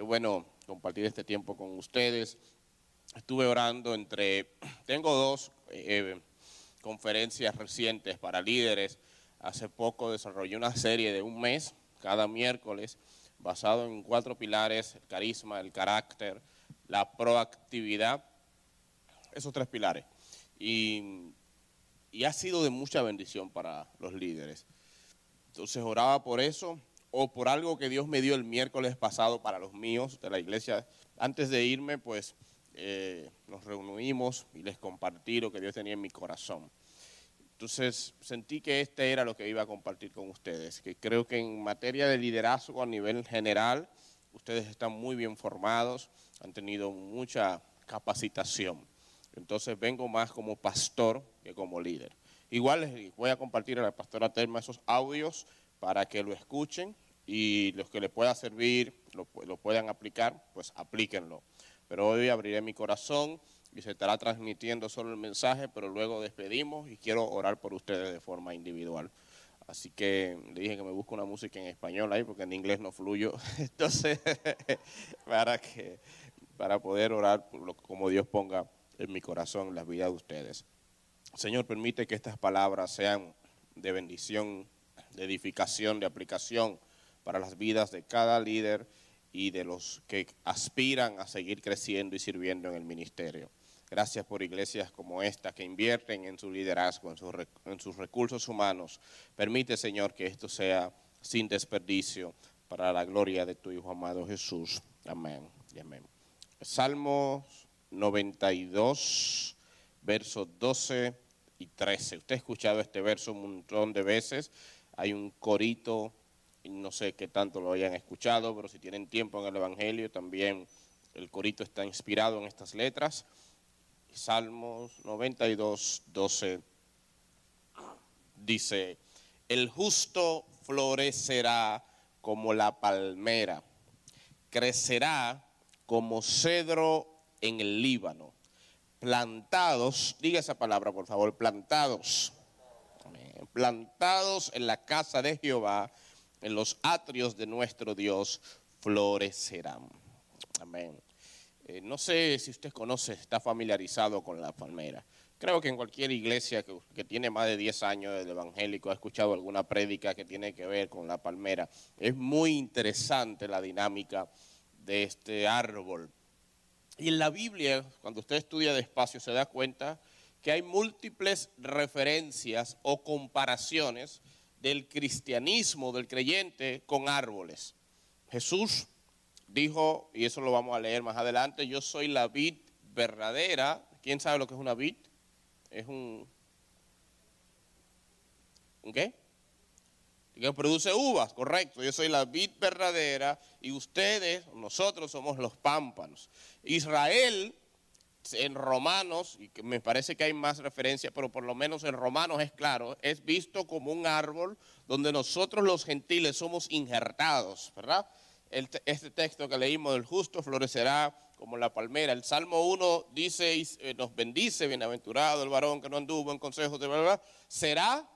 Qué bueno compartir este tiempo con ustedes. Estuve orando entre, tengo dos eh, conferencias recientes para líderes. Hace poco desarrollé una serie de un mes, cada miércoles, basado en cuatro pilares, el carisma, el carácter, la proactividad, esos tres pilares. Y, y ha sido de mucha bendición para los líderes. Entonces oraba por eso o por algo que Dios me dio el miércoles pasado para los míos de la iglesia. Antes de irme, pues eh, nos reunimos y les compartí lo que Dios tenía en mi corazón. Entonces sentí que este era lo que iba a compartir con ustedes, que creo que en materia de liderazgo a nivel general, ustedes están muy bien formados, han tenido mucha capacitación. Entonces vengo más como pastor que como líder. Igual les voy a compartir a la pastora Telma esos audios para que lo escuchen y los que les pueda servir, lo, puedan aplicar, pues aplíquenlo. Pero hoy abriré mi corazón y se estará transmitiendo solo el mensaje, pero luego despedimos y quiero orar por ustedes de forma individual. Así que le dije que me busque una música en español ahí porque en inglés no fluyo. Entonces, para que para poder orar como Dios ponga en mi corazón la vida de ustedes. Señor, permite que estas palabras sean de bendición, de edificación, de aplicación para las vidas de cada líder y de los que aspiran a seguir creciendo y sirviendo en el ministerio. Gracias por iglesias como esta que invierten en su liderazgo, en sus, en sus recursos humanos. Permite, Señor, que esto sea sin desperdicio para la gloria de tu Hijo amado Jesús. Amén y amén. Salmos 92, versos 12 y 13. Usted ha escuchado este verso un montón de veces. Hay un corito no sé qué tanto lo hayan escuchado, pero si tienen tiempo en el Evangelio, también el corito está inspirado en estas letras. Salmos 92, 12 dice, el justo florecerá como la palmera, crecerá como cedro en el Líbano, plantados, diga esa palabra por favor, plantados, plantados en la casa de Jehová en los atrios de nuestro Dios florecerán. Amén. Eh, no sé si usted conoce, está familiarizado con la palmera. Creo que en cualquier iglesia que, tiene más de 10 años del evangélico ha escuchado alguna prédica que tiene que ver con la palmera. Es muy interesante la dinámica de este árbol. Y en la Biblia, cuando usted estudia despacio, se da cuenta que hay múltiples referencias o comparaciones del cristianismo, del creyente, con árboles. Jesús dijo, y eso lo vamos a leer más adelante, yo soy la vid verdadera. ¿Quién sabe lo que es una vid? Es un... ¿Un qué? Que produce uvas, correcto. Yo soy la vid verdadera y ustedes, nosotros somos los pámpanos. Israel en Romanos, y que me parece que hay más referencias, pero por lo menos en Romanos es claro, es visto como un árbol donde nosotros los gentiles somos injertados, ¿verdad? este texto que leímos del justo florecerá como la palmera. El Salmo 1 dice, eh, nos bendice, bienaventurado el varón que no anduvo en consejos de verdad, será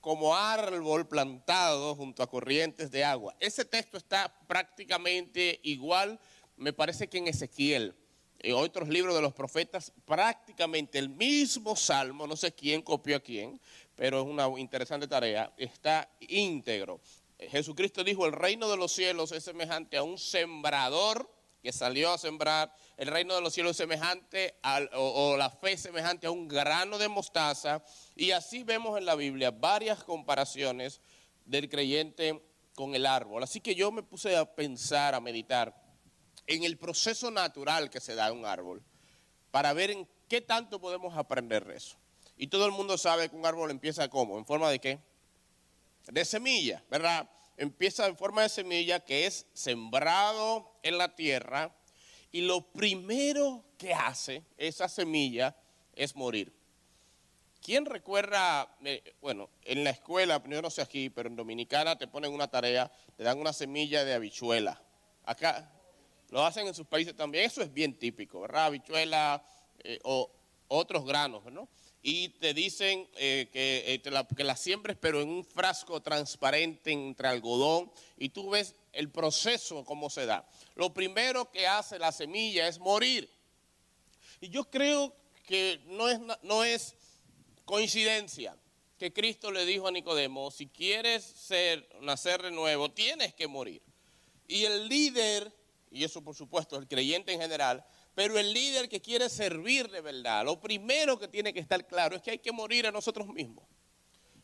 como árbol plantado junto a corrientes de agua. Ese texto está prácticamente igual, me parece que en Ezequiel en otros libros de los profetas, prácticamente el mismo salmo, no sé quién copió a quién, pero es una interesante tarea, está íntegro. Jesucristo dijo, el reino de los cielos es semejante a un sembrador que salió a sembrar, el reino de los cielos es semejante o, o la fe es semejante a un grano de mostaza, y así vemos en la Biblia varias comparaciones del creyente con el árbol. Así que yo me puse a pensar, a meditar, en el proceso natural que se da en un árbol para ver en qué tanto podemos aprender de eso. Y todo el mundo sabe que un árbol empieza como, en forma de qué? De semilla, ¿verdad? Empieza en forma de semilla que es sembrado en la tierra y lo primero que hace esa semilla es morir. ¿Quién recuerda, eh, bueno, en la escuela, yo no sé aquí, pero en Dominicana te ponen una tarea, te dan una semilla de habichuela. Acá, lo hacen en sus países también. Eso es bien típico, ¿verdad? Habichuela eh, o otros granos, ¿no? Y te dicen eh, que, eh, la, que la siembres, pero en un frasco transparente entre algodón. Y tú ves el proceso, cómo se da. Lo primero que hace la semilla es morir. Y yo creo que no es, no es coincidencia que Cristo le dijo a Nicodemo, si quieres ser, nacer de nuevo, tienes que morir. Y el líder, y eso por supuesto el creyente en general, pero el líder que quiere servir de verdad, lo primero que tiene que estar claro es que hay que morir a nosotros mismos.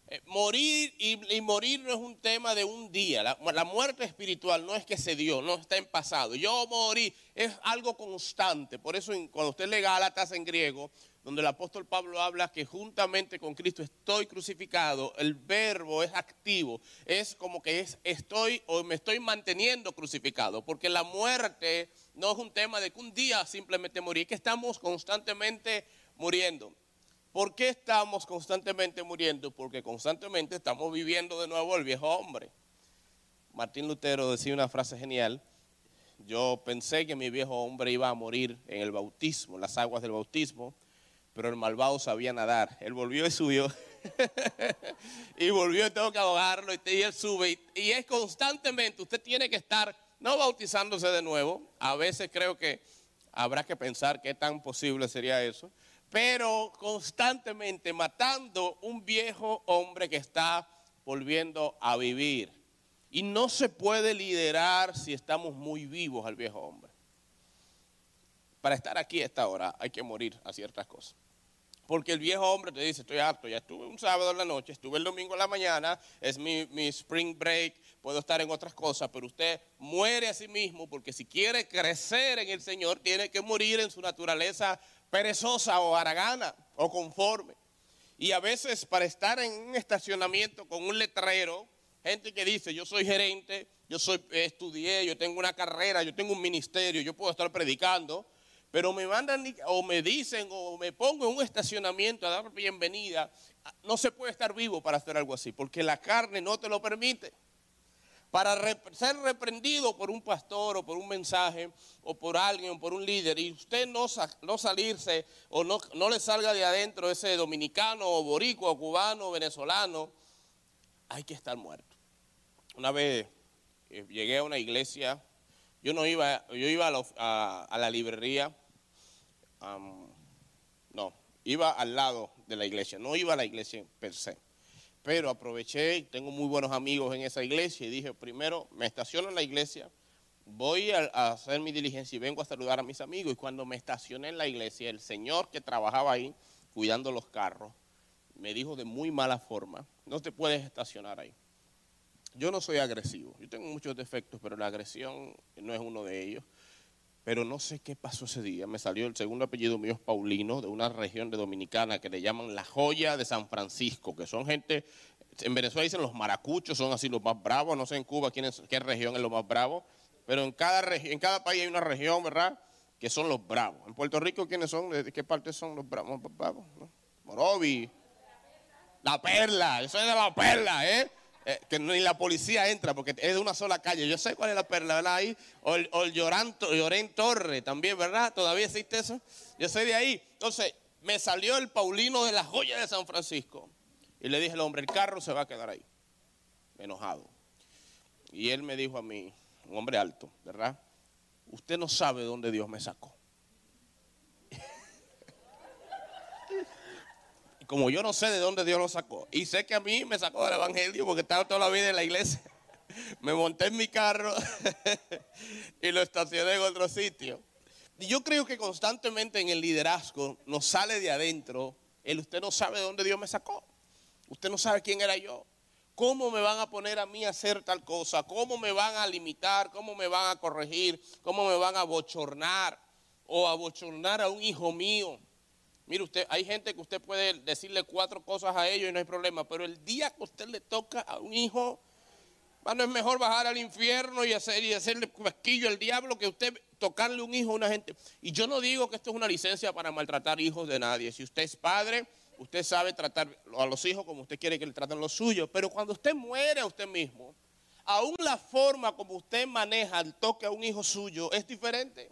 Eh, morir y, morir no es un tema de un día. La, muerte espiritual no es que se dio, no está en pasado. Yo morí, es algo constante. Por eso cuando usted lee Gálatas en griego, donde el apóstol Pablo habla que juntamente con Cristo estoy crucificado, el verbo es activo, es como que es estoy o me estoy manteniendo crucificado, porque la muerte no es un tema de que un día simplemente morir, es que estamos constantemente muriendo. ¿Por qué estamos constantemente muriendo? Porque constantemente estamos viviendo de nuevo el viejo hombre. Martín Lutero decía una frase genial. Yo pensé que mi viejo hombre iba a morir en el bautismo, en las aguas del bautismo, pero el malvado sabía nadar. Él volvió y subió. y volvió y tengo que ahogarlo y, él sube. Y, es constantemente, usted tiene que estar, no bautizándose de nuevo. A veces creo que habrá que pensar qué tan posible sería eso. Pero constantemente matando un viejo hombre que está volviendo a vivir. Y no se puede liderar si estamos muy vivos al viejo hombre. Para estar aquí a esta hora hay que morir a ciertas cosas. Porque el viejo hombre te dice, estoy harto, ya estuve un sábado en la noche, estuve el domingo en la mañana, es mi, spring break, puedo estar en otras cosas, pero usted muere a sí mismo porque si quiere crecer en el Señor, tiene que morir en su naturaleza perezosa o aragana o conforme. Y a veces para estar en un estacionamiento con un letrero, gente que dice, yo soy gerente, yo soy, estudié, yo tengo una carrera, yo tengo un ministerio, yo puedo estar predicando, pero me mandan o me dicen o me pongo en un estacionamiento a dar bienvenida, no se puede estar vivo para hacer algo así, porque la carne no te lo permite. Para ser reprendido por un pastor o por un mensaje o por alguien o por un líder y usted no, salirse o no, no le salga de adentro ese dominicano o boricua o cubano o venezolano, hay que estar muerto. Una vez eh, llegué a una iglesia, yo no iba, yo iba a la librería no, iba al lado de la iglesia, no iba a la iglesia per se. Pero aproveché, tengo muy buenos amigos en esa iglesia y dije, primero me estaciono en la iglesia, voy a, hacer mi diligencia y vengo a saludar a mis amigos. Y cuando me estacioné en la iglesia, el señor que trabajaba ahí, cuidando los carros, me dijo de muy mala forma, no te puedes estacionar ahí. Yo no soy agresivo, yo tengo muchos defectos, pero la agresión no es uno de ellos. Pero no sé qué pasó ese día. Me salió el segundo apellido mío es Paulino, de una región de Dominicana que le llaman la joya de San Francisco, que son gente, en Venezuela dicen los maracuchos, son así los más bravos, no sé en Cuba quién qué región es lo más bravo, pero en cada, en cada país hay una región, ¿verdad? Que son los bravos. En Puerto Rico, ¿quiénes son? ¿De qué parte son los bravos? Morovi. La perla, yo soy de la perla, ¿eh? Eh, que ni la policía entra porque es de una sola calle. Yo sé cuál es la perla, ¿verdad? Ahí. O el, o Llorén Torre también, ¿verdad? ¿Todavía existe eso? Yo soy de ahí. Entonces, me salió el Paulino de la joya de San Francisco. Y le dije al hombre, el carro se va a quedar ahí. Enojado. Y él me dijo a mí, un hombre alto, ¿verdad? Usted no sabe dónde Dios me sacó. Como yo no sé de dónde Dios lo sacó, y sé que a mí me sacó del Evangelio porque estaba toda la vida en la iglesia, me monté en mi carro y lo estacioné en otro sitio. Y yo creo que constantemente en el liderazgo nos sale de adentro el usted no sabe de dónde Dios me sacó, usted no sabe quién era yo. ¿Cómo me van a poner a mí a hacer tal cosa? ¿Cómo me van a limitar? ¿Cómo me van a corregir? ¿Cómo me van a bochornar? O a bochornar a un hijo mío Mire usted, hay gente que usted puede decirle cuatro cosas a ellos y no hay problema, pero el día que usted le toca a un hijo, bueno, es mejor bajar al infierno y, hacer, y hacerle casquillo al diablo que usted tocarle un hijo a una gente. Y yo no digo que esto es una licencia para maltratar hijos de nadie. Si usted es padre, usted sabe tratar a los hijos como usted quiere que le traten los suyos. Pero cuando usted muere a usted mismo, aún la forma como usted maneja el toque a un hijo suyo es diferente.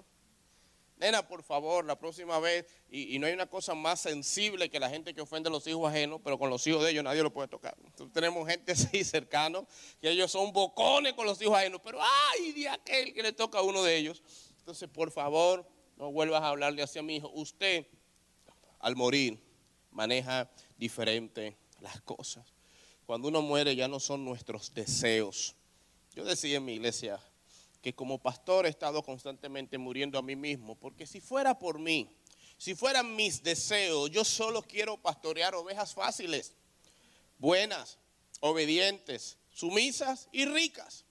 Nena, por favor, la próxima vez, y, no hay una cosa más sensible que la gente que ofende a los hijos ajenos, pero con los hijos de ellos nadie lo puede tocar. Tenemos gente así cercano, que ellos son bocones con los hijos ajenos, pero ay, de aquel que le toca a uno de ellos. Entonces, por favor, no vuelvas a hablarle así a mi hijo. Usted, al morir, maneja diferente las cosas. Cuando uno muere ya no son nuestros deseos. Yo decía en mi iglesia, que como pastor he estado constantemente muriendo a mí mismo, porque si fuera por mí, si fueran mis deseos, yo solo quiero pastorear ovejas fáciles, buenas, obedientes, sumisas y ricas.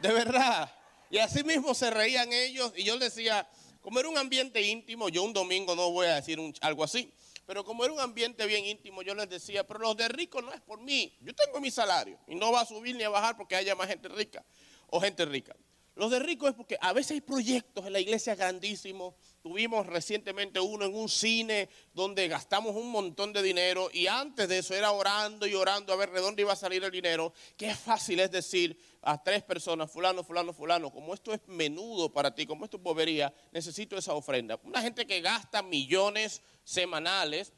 De verdad. Y así mismo se reían ellos y yo les decía, como era un ambiente íntimo, yo un domingo no voy a decir algo así, pero como era un ambiente bien íntimo, yo les decía, pero los de ricos no es por mí, yo tengo mi salario y no va a subir ni a bajar porque haya más gente rica o gente rica. Los de ricos es porque a veces hay proyectos en la iglesia grandísimos. Tuvimos recientemente uno en un cine donde gastamos un montón de dinero y antes de eso era orando y orando a ver de dónde iba a salir el dinero. Qué fácil es decir a tres personas, fulano, fulano, fulano, como esto es menudo para ti, como esto es bobería, necesito esa ofrenda. Una gente que gasta millones semanales,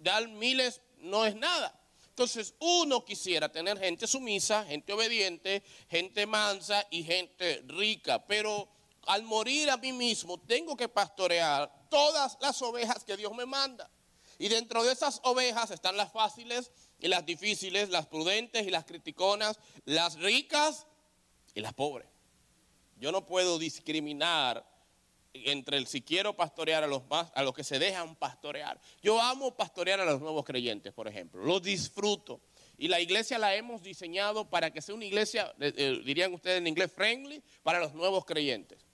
dar miles no es nada. Entonces uno quisiera tener gente sumisa, gente obediente, gente mansa y gente rica, pero al morir a mí mismo tengo que pastorear todas las ovejas que Dios me manda. Y dentro de esas ovejas están las fáciles y las difíciles, las prudentes y las criticonas, las ricas y las pobres. Yo no puedo discriminar entre el si quiero pastorear a los más, a los que se dejan pastorear. Yo amo pastorear a los nuevos creyentes, por ejemplo. Los disfruto. Y la iglesia la hemos diseñado para que sea una iglesia, eh, eh, dirían ustedes en inglés, friendly, para los nuevos creyentes.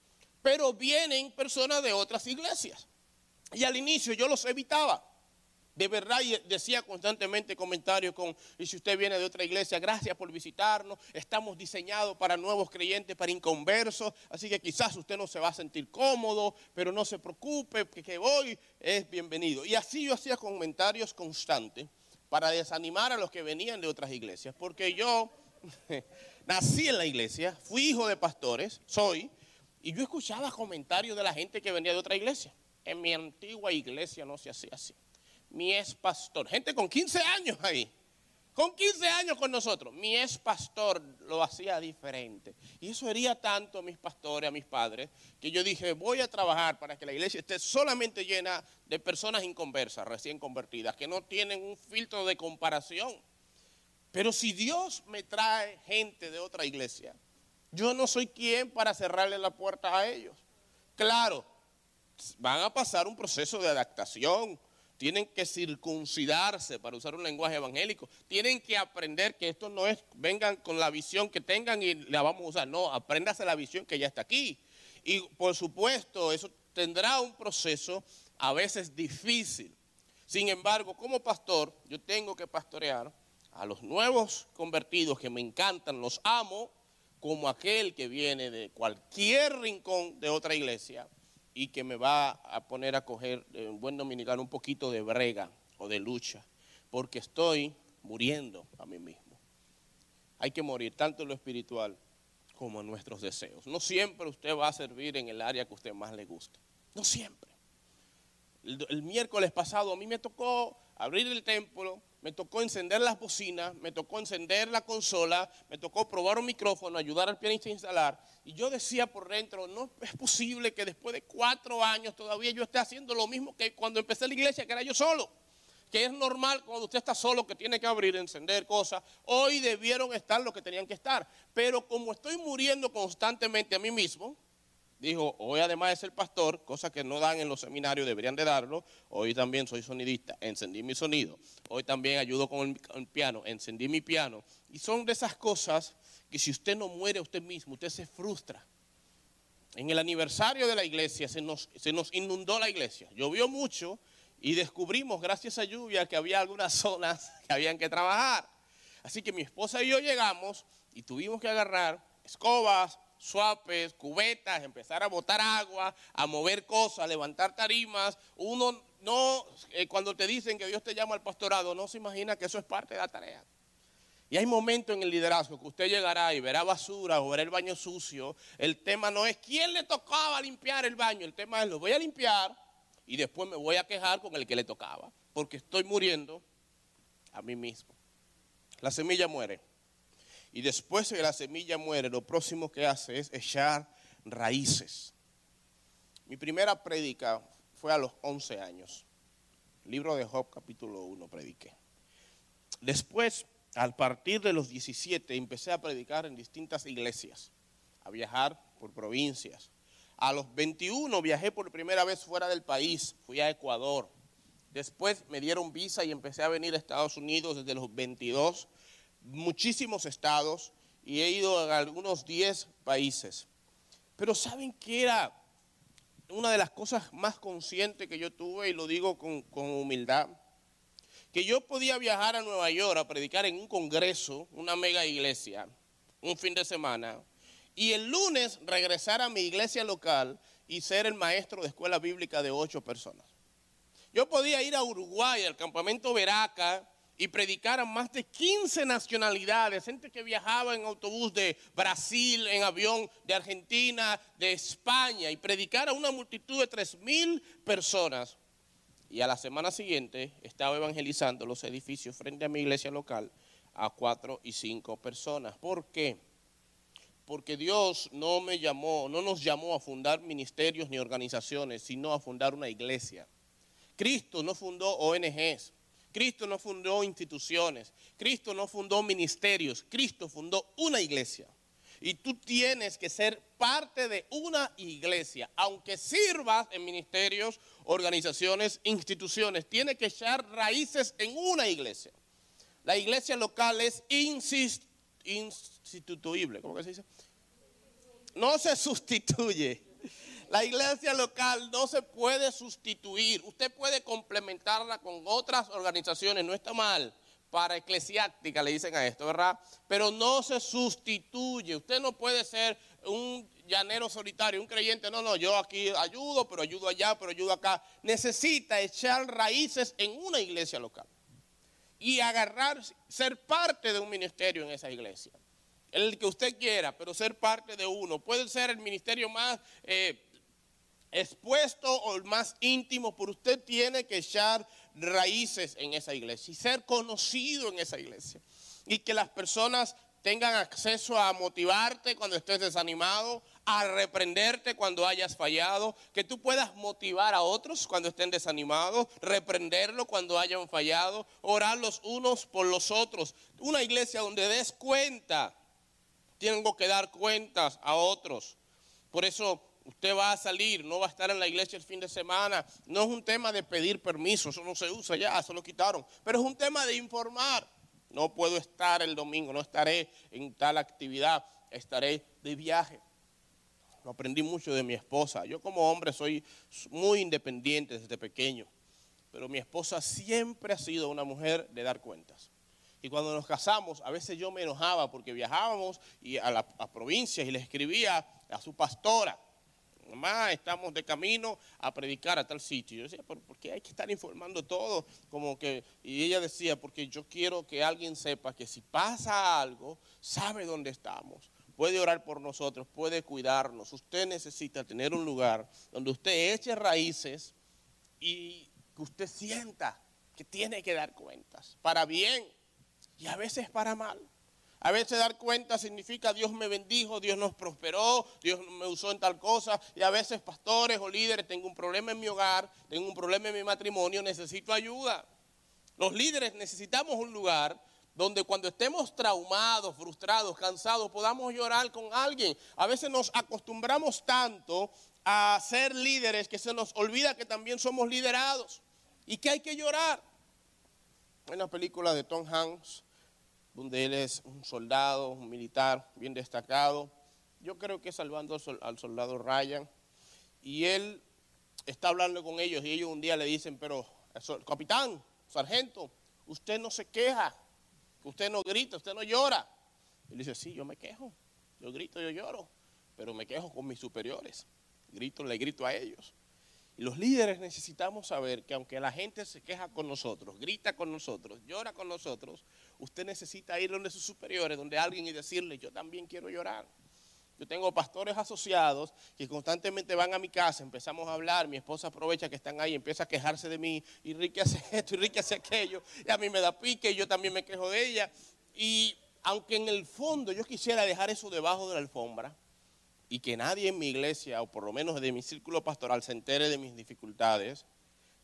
Pero vienen personas de otras iglesias. Y al inicio yo los evitaba de verdad decía constantemente comentarios con, y si usted viene de otra iglesia, gracias por visitarnos, estamos diseñados para nuevos creyentes, para inconversos, así que quizás usted no se va a sentir cómodo, pero no se preocupe, que, que hoy es bienvenido. Y así yo hacía comentarios constantes para desanimar a los que venían de otras iglesias, porque yo nací en la iglesia, fui hijo de pastores, soy, y yo escuchaba comentarios de la gente que venía de otra iglesia. En mi antigua iglesia no se hacía así mi ex pastor, gente con 15 años ahí, con 15 años con nosotros, mi ex pastor lo hacía diferente. Y eso hería tanto a mis pastores, a mis padres, que yo dije, voy a trabajar para que la iglesia esté solamente llena de personas inconversas, recién convertidas, que no tienen un filtro de comparación. Pero si Dios me trae gente de otra iglesia, yo no soy quien para cerrarle la puerta a ellos. Claro, van a pasar un proceso de adaptación, tienen que circuncidarse, para usar un lenguaje evangélico, tienen que aprender que esto no es, vengan con la visión que tengan y la vamos a usar, no, apréndase la visión que ya está aquí. Y por supuesto, eso tendrá un proceso a veces difícil. Sin embargo, como pastor, yo tengo que pastorear a los nuevos convertidos que me encantan, los amo, como aquel que viene de cualquier rincón de otra iglesia y que me va a poner a coger, en eh, buen dominicano, un poquito de brega o de lucha, porque estoy muriendo a mí mismo. Hay que morir tanto en lo espiritual como en nuestros deseos. No siempre usted va a servir en el área que a usted más le guste. No siempre. el miércoles pasado a mí me tocó abrir el templo, me tocó encender las bocinas, me tocó encender la consola, me tocó probar un micrófono, ayudar al pianista a instalar. Y yo decía por dentro, no es posible que después de cuatro años todavía yo esté haciendo lo mismo que cuando empecé la iglesia, que era yo solo. Que es normal cuando usted está solo, que tiene que abrir, encender cosas. Hoy debieron estar lo que tenían que estar. Pero como estoy muriendo constantemente a mí mismo, dijo, hoy además de ser pastor, cosa que no dan en los seminarios, deberían de darlo, hoy también soy sonidista, encendí mi sonido, hoy también ayudo con el, piano, encendí mi piano. Y son de esas cosas que si usted no muere usted mismo, usted se frustra. En el aniversario de la iglesia se nos, se nos inundó la iglesia, llovió mucho y descubrimos gracias a lluvia que había algunas zonas que habían que trabajar. Así que mi esposa y yo llegamos y tuvimos que agarrar escobas, suapes, cubetas, empezar a botar agua, a mover cosas, a levantar tarimas. Uno no, eh, cuando te dicen que Dios te llama al pastorado, no se imagina que eso es parte de la tarea. Y hay momentos en el liderazgo que usted llegará y verá basura o verá el baño sucio. El tema no es quién le tocaba limpiar el baño, el tema es lo voy a limpiar y después me voy a quejar con el que le tocaba, porque estoy muriendo a mí mismo. La semilla muere. Y después de que la semilla muere, lo próximo que hace es echar raíces. Mi primera prédica fue a los 11 años. Libro de Job capítulo 1 prediqué. Después, al partir de los 17, empecé a predicar en distintas iglesias, a viajar por provincias. A los 21 viajé por primera vez fuera del país, fui a Ecuador. Después me dieron visa y empecé a venir a Estados Unidos desde los 22, muchísimos estados, y he ido a algunos 10 países. Pero ¿saben qué era una de las cosas más conscientes que yo tuve, y lo digo con, con humildad? que yo podía viajar a Nueva York a predicar en un congreso, una mega iglesia, un fin de semana, y el lunes regresar a mi iglesia local y ser el maestro de escuela bíblica de ocho personas. Yo podía ir a Uruguay, al campamento Veraca, y predicar a más de 15 nacionalidades, gente que viajaba en autobús de Brasil, en avión de Argentina, de España, y predicar a una multitud de tres mil personas y a la semana siguiente estaba evangelizando los edificios frente a mi iglesia local a cuatro y cinco personas. ¿Por qué? Porque Dios no me llamó, no nos llamó a fundar ministerios ni organizaciones, sino a fundar una iglesia. Cristo no fundó ONGs, Cristo no fundó instituciones, Cristo no fundó ministerios, Cristo fundó una iglesia. Y tú tienes que ser parte de una iglesia, aunque sirvas en ministerios, organizaciones, instituciones, tienes que echar raíces en una iglesia. La iglesia local es instituible, ¿cómo que se dice? No se sustituye. La iglesia local no se puede sustituir. Usted puede complementarla con otras organizaciones, no está mal para eclesiástica, le dicen a esto, ¿verdad? Pero no se sustituye. Usted no puede ser un llanero solitario, un creyente. No, no, yo aquí ayudo, pero ayudo allá, pero ayudo acá. Necesita echar raíces en una iglesia local y agarrar, ser parte de un ministerio en esa iglesia. El que usted quiera, pero ser parte de uno. Puede ser el ministerio más... Eh, expuesto o más íntimo, pero usted tiene que echar raíces en esa iglesia y ser conocido en esa iglesia. Y que las personas tengan acceso a motivarte cuando estés desanimado, a reprenderte cuando hayas fallado, que tú puedas motivar a otros cuando estén desanimados, reprenderlo cuando hayan fallado, orar los unos por los otros. Una iglesia donde des cuenta, tengo que dar cuentas a otros. Por eso Usted va a salir, no va a estar en la iglesia el fin de semana. No es un tema de pedir permiso, eso no se usa ya, eso lo quitaron. Pero es un tema de informar. No puedo estar el domingo, no estaré en tal actividad, estaré de viaje. Lo aprendí mucho de mi esposa. Yo como hombre soy muy independiente desde pequeño, pero mi esposa siempre ha sido una mujer de dar cuentas. Y cuando nos casamos, a veces yo me enojaba porque viajábamos y a las provincias y le escribía a su pastora mamá, estamos de camino a predicar a tal sitio. Yo decía, ¿por, qué hay que estar informando todo? Como que, y ella decía, porque yo quiero que alguien sepa que si pasa algo, sabe dónde estamos. Puede orar por nosotros, puede cuidarnos. Usted necesita tener un lugar donde usted eche raíces y que usted sienta que tiene que dar cuentas, para bien y a veces para mal. A veces dar cuenta significa Dios me bendijo, Dios nos prosperó, Dios me usó en tal cosa. Y a veces pastores o líderes, tengo un problema en mi hogar, tengo un problema en mi matrimonio, necesito ayuda. Los líderes necesitamos un lugar donde cuando estemos traumados, frustrados, cansados, podamos llorar con alguien. A veces nos acostumbramos tanto a ser líderes que se nos olvida que también somos liderados y que hay que llorar. Hay una película de Tom Hanks donde él es un soldado, un militar bien destacado. Yo creo que salvando al soldado Ryan. Y él está hablando con ellos y ellos un día le dicen, pero capitán, sargento, usted no se queja, usted no grita, usted no llora. Él dice, sí, yo me quejo, yo grito, yo lloro, pero me quejo con mis superiores, grito, le grito a ellos. Y los líderes necesitamos saber que aunque la gente se queja con nosotros, grita con nosotros, llora con nosotros, usted necesita ir donde sus superiores, donde alguien y decirle, yo también quiero llorar. Yo tengo pastores asociados que constantemente van a mi casa, empezamos a hablar, mi esposa aprovecha que están ahí, empieza a quejarse de mí, y Ricky hace esto, y Ricky hace aquello, y a mí me da pique, y yo también me quejo de ella. Y aunque en el fondo yo quisiera dejar eso debajo de la alfombra, y que nadie en mi iglesia, o por lo menos de mi círculo pastoral, se entere de mis dificultades,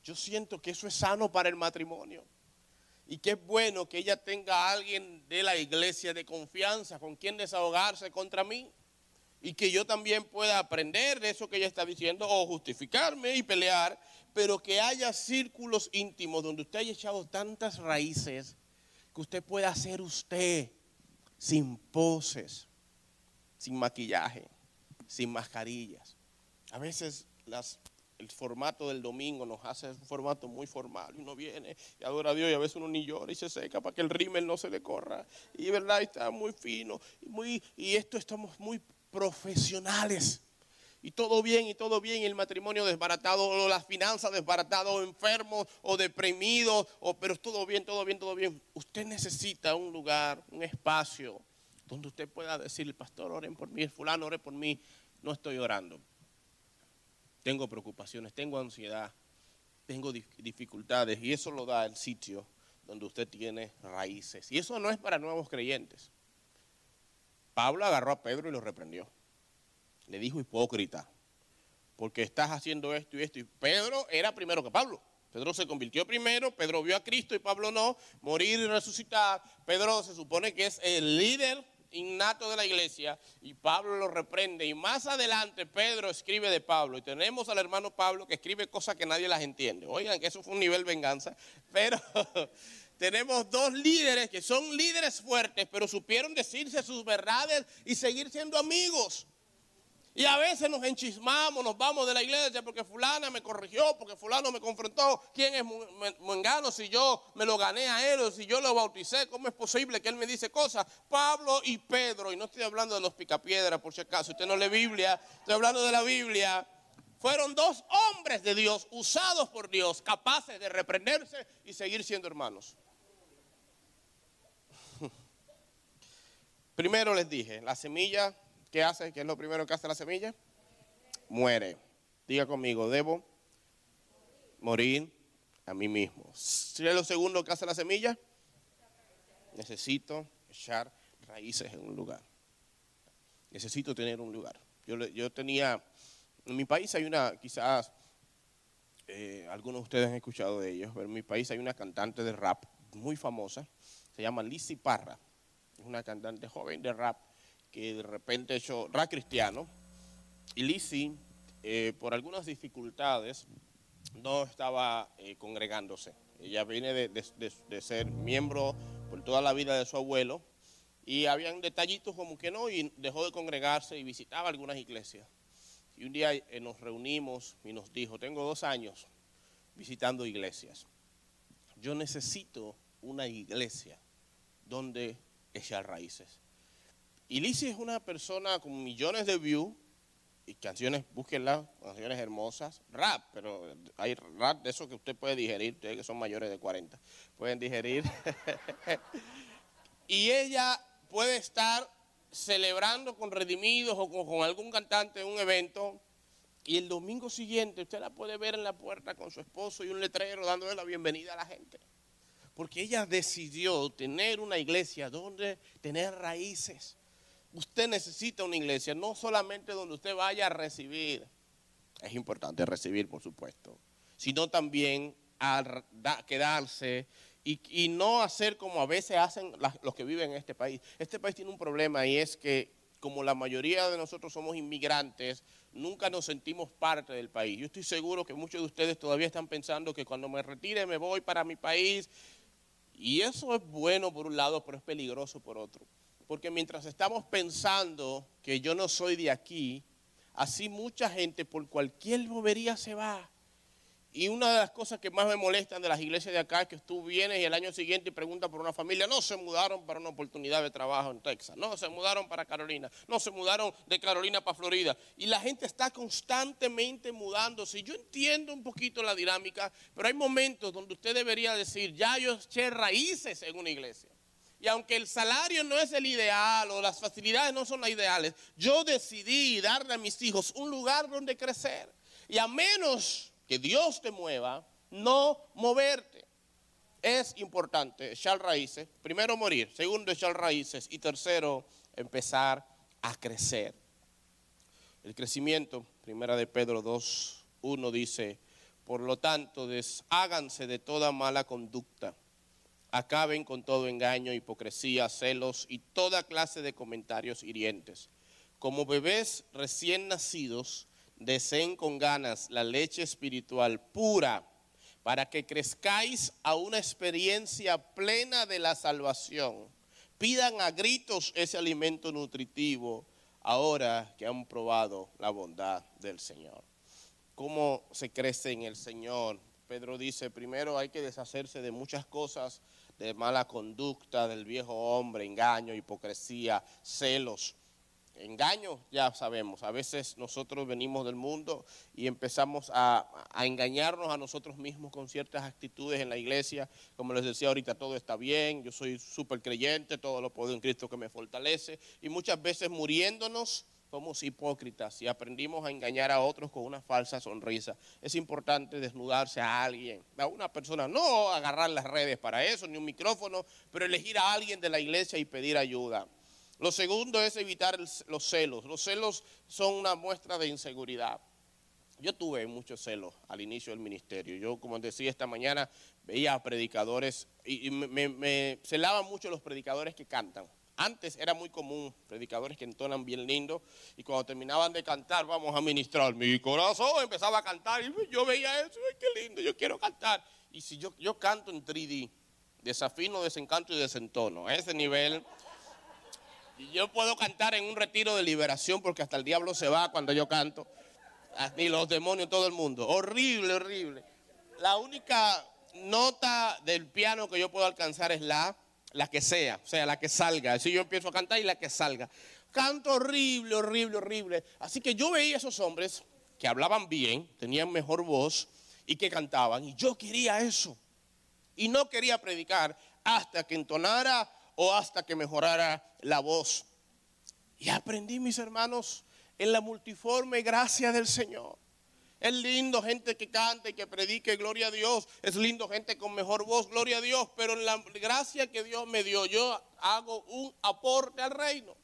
yo siento que eso es sano para el matrimonio. Y que es bueno que ella tenga a alguien de la iglesia de confianza con quien desahogarse contra mí y que yo también pueda aprender de eso que ella está diciendo o justificarme y pelear, pero que haya círculos íntimos donde usted haya echado tantas raíces que usted pueda ser usted sin poses, sin maquillaje, sin mascarillas. A veces las, el formato del domingo nos hace un formato muy formal y uno viene y adora a Dios y a veces uno ni llora y se seca para que el rímel no se le corra. Y verdad, está muy fino y, muy, y esto estamos muy profesionales. Y todo bien, y todo bien, el matrimonio desbaratado, o las finanzas desbaratadas, o enfermos, o deprimidos, o, pero todo bien, todo bien, todo bien. Usted necesita un lugar, un espacio, donde usted pueda decir, el pastor, oren por mí, el fulano, ore por mí. No estoy orando. Tengo preocupaciones, tengo ansiedad, tengo dificultades, y eso lo da el sitio donde usted tiene raíces. Y eso no es para nuevos creyentes. Pablo agarró a Pedro y lo reprendió. Le dijo hipócrita, porque estás haciendo esto y esto. Y Pedro era primero que Pablo. Pedro se convirtió primero, Pedro vio a Cristo y Pablo no, morir y resucitar. Pedro se supone que es el líder innato de la iglesia y Pablo lo reprende. Y más adelante Pedro escribe de Pablo y tenemos al hermano Pablo que escribe cosas que nadie las entiende. Oigan que eso fue un nivel venganza, pero tenemos dos líderes que son líderes fuertes, pero supieron decirse sus verdades y seguir siendo amigos. Y a veces nos enchismamos, nos vamos de la iglesia porque fulana me corrigió, porque fulano me confrontó. ¿Quién es Mengano si yo me lo gané a él o si yo lo bauticé? ¿Cómo es posible que él me dice cosas? Pablo y Pedro, y no estoy hablando de los picapiedras por si acaso, usted no lee Biblia, estoy hablando de la Biblia. Fueron dos hombres de Dios, usados por Dios, capaces de reprenderse y seguir siendo hermanos. Primero les dije, la semilla, ¿qué hace? ¿Qué es lo primero que hace la semilla? Muere. Diga conmigo, debo morir a mí mismo. ¿Qué es lo segundo que hace la semilla? Necesito echar raíces en un lugar. Necesito tener un lugar. Yo, yo tenía, en mi país hay una, quizás eh, algunos de ustedes han escuchado de ellos, pero en mi país hay una cantante de rap muy famosa, se llama Lizzie Parra una cantante joven de rap que de repente hecho rap cristiano. Y Lizzie, eh, por algunas dificultades, no estaba eh, congregándose. Ella viene de, ser miembro por toda la vida de su abuelo y habían detallitos como que no y dejó de congregarse y visitaba algunas iglesias. Y un día eh, nos reunimos y nos dijo, tengo dos años visitando iglesias. Yo necesito una iglesia donde echar raíces. Y Lizzie es una persona con millones de views y canciones, búsquenla, canciones hermosas, rap, pero hay rap de eso que usted puede digerir, ustedes que son mayores de 40, pueden digerir. y ella puede estar celebrando con redimidos o con, algún cantante en un evento y el domingo siguiente usted la puede ver en la puerta con su esposo y un letrero dándole la bienvenida a la gente porque ella decidió tener una iglesia donde tener raíces. Usted necesita una iglesia, no solamente donde usted vaya a recibir, es importante recibir, por supuesto, sino también quedarse y, no hacer como a veces hacen los que viven en este país. Este país tiene un problema y es que como la mayoría de nosotros somos inmigrantes, nunca nos sentimos parte del país. Yo estoy seguro que muchos de ustedes todavía están pensando que cuando me retire me voy para mi país y eso es bueno por un lado, pero es peligroso por otro. Porque mientras estamos pensando que yo no soy de aquí, así mucha gente por cualquier bobería se va. y una de las cosas que más me molestan de las iglesias de acá es que tú vienes y el año siguiente preguntas por una familia, no se mudaron para una oportunidad de trabajo en Texas, no se mudaron para Carolina, no se mudaron de Carolina para Florida. Y la gente está constantemente mudándose. Yo entiendo un poquito la dinámica, pero hay momentos donde usted debería decir, ya yo eché raíces en una iglesia. Y aunque el salario no es el ideal o las facilidades no son las ideales, yo decidí darle a mis hijos un lugar donde crecer. Y a menos que Dios te mueva, no moverte. Es importante echar raíces. Primero morir, segundo echar raíces y tercero empezar a crecer. El crecimiento, primera de Pedro 2, 1 dice, por lo tanto, desháganse de toda mala conducta, acaben con todo engaño, hipocresía, celos y toda clase de comentarios hirientes. Como bebés recién nacidos, deseen con ganas la leche espiritual pura para que crezcáis a una experiencia plena de la salvación. Pidan a gritos ese alimento nutritivo ahora que han probado la bondad del Señor. ¿Cómo se crece en el Señor? Pedro dice, primero hay que deshacerse de muchas cosas, de mala conducta, del viejo hombre, engaño, hipocresía, celos. Engaño, ya sabemos, a veces nosotros venimos del mundo y empezamos a, engañarnos a nosotros mismos con ciertas actitudes en la iglesia, como les decía ahorita, todo está bien, yo soy súper creyente, todo lo puedo en Cristo que me fortalece, y muchas veces muriéndonos somos hipócritas y aprendimos a engañar a otros con una falsa sonrisa. Es importante desnudarse a alguien, a una persona, no agarrar las redes para eso, ni un micrófono, pero elegir a alguien de la iglesia y pedir ayuda. Lo segundo es evitar los celos. Los celos son una muestra de inseguridad. Yo tuve muchos celos al inicio del ministerio. Yo, como decía esta mañana, veía a predicadores y, me, celaban mucho los predicadores que cantan. Antes era muy común predicadores que entonan bien lindo y cuando terminaban de cantar, vamos a ministrar mi corazón, empezaba a cantar y yo veía eso, ay, qué lindo, yo quiero cantar. Y si yo, yo canto en 3D, desafino, desencanto y desentono, a ese nivel y yo puedo cantar en un retiro de liberación porque hasta el diablo se va cuando yo canto. Ni los demonios, todo el mundo. Horrible, horrible. La única nota del piano que yo puedo alcanzar es la, la que sea, o sea, la que salga. Así yo empiezo a cantar y la que salga. Canto horrible, horrible, horrible. Así que yo veía a esos hombres que hablaban bien, tenían mejor voz y que cantaban. Y yo quería eso. Y no quería predicar hasta que entonara o hasta que mejorara la voz. Y aprendí, mis hermanos, en la multiforme gracia del Señor. Es lindo gente que cante y que predique, gloria a Dios. Es lindo gente con mejor voz, gloria a Dios. Pero en la gracia que Dios me dio, yo hago un aporte al reino.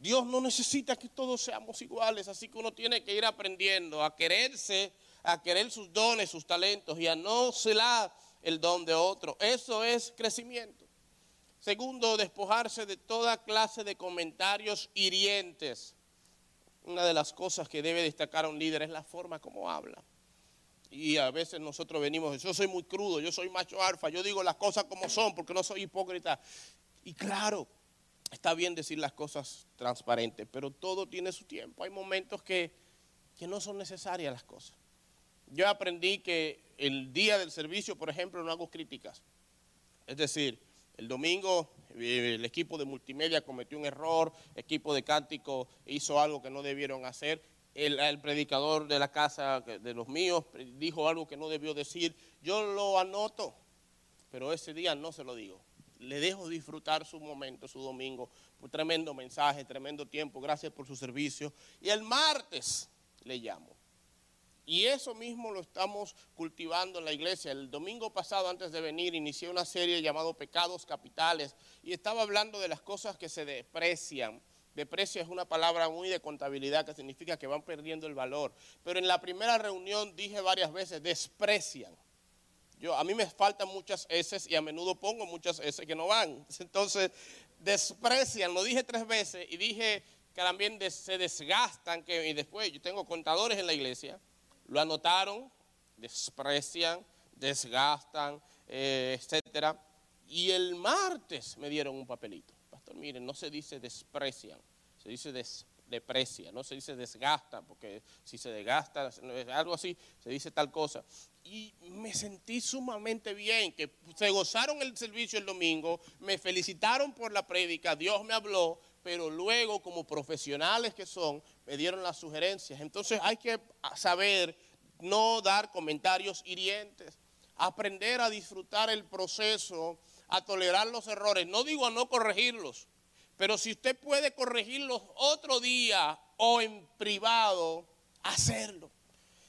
Dios no necesita que todos seamos iguales, así que uno tiene que ir aprendiendo a quererse, a querer sus dones, sus talentos y a no celar el don de otro. Eso es crecimiento. Segundo, despojarse de toda clase de comentarios hirientes. Una de las cosas que debe destacar un líder es la forma como habla. Y a veces nosotros venimos, yo soy muy crudo, yo soy macho alfa, yo digo las cosas como son porque no soy hipócrita. Y claro, está bien decir las cosas transparentes, pero todo tiene su tiempo. Hay momentos que, que no son necesarias las cosas. Yo aprendí que el día del servicio, por ejemplo, no hago críticas. Es decir, el domingo el equipo de multimedia cometió un error, el equipo de cántico hizo algo que no debieron hacer, el, predicador de la casa de los míos dijo algo que no debió decir, yo lo anoto, pero ese día no se lo digo. Le dejo disfrutar su momento, su domingo, tremendo mensaje, tremendo tiempo, gracias por su servicio. Y el martes le llamo. Y eso mismo lo estamos cultivando en la iglesia. El domingo pasado, antes de venir, inicié una serie llamada Pecados Capitales y estaba hablando de las cosas que se desprecian. Deprecia es una palabra muy de contabilidad que significa que van perdiendo el valor. Pero en la primera reunión dije varias veces, desprecian. Yo, a mí me faltan muchas S y a menudo pongo muchas S que no van. Entonces, desprecian, lo dije tres veces y dije que también se desgastan, que, y después yo tengo contadores en la iglesia lo anotaron, desprecian, desgastan, eh, etcétera. Y el martes me dieron un papelito. Pastor, miren, no se dice desprecian, se dice deprecia, no se dice desgasta, porque si se desgasta, algo así, se dice tal cosa. Y me sentí sumamente bien, que se gozaron el servicio el domingo, me felicitaron por la prédica, Dios me habló, pero luego como profesionales que son, me dieron las sugerencias. Entonces hay que saber no dar comentarios hirientes, aprender a disfrutar el proceso, a tolerar los errores. No digo a no corregirlos, pero si usted puede corregirlos otro día o en privado, hacerlo.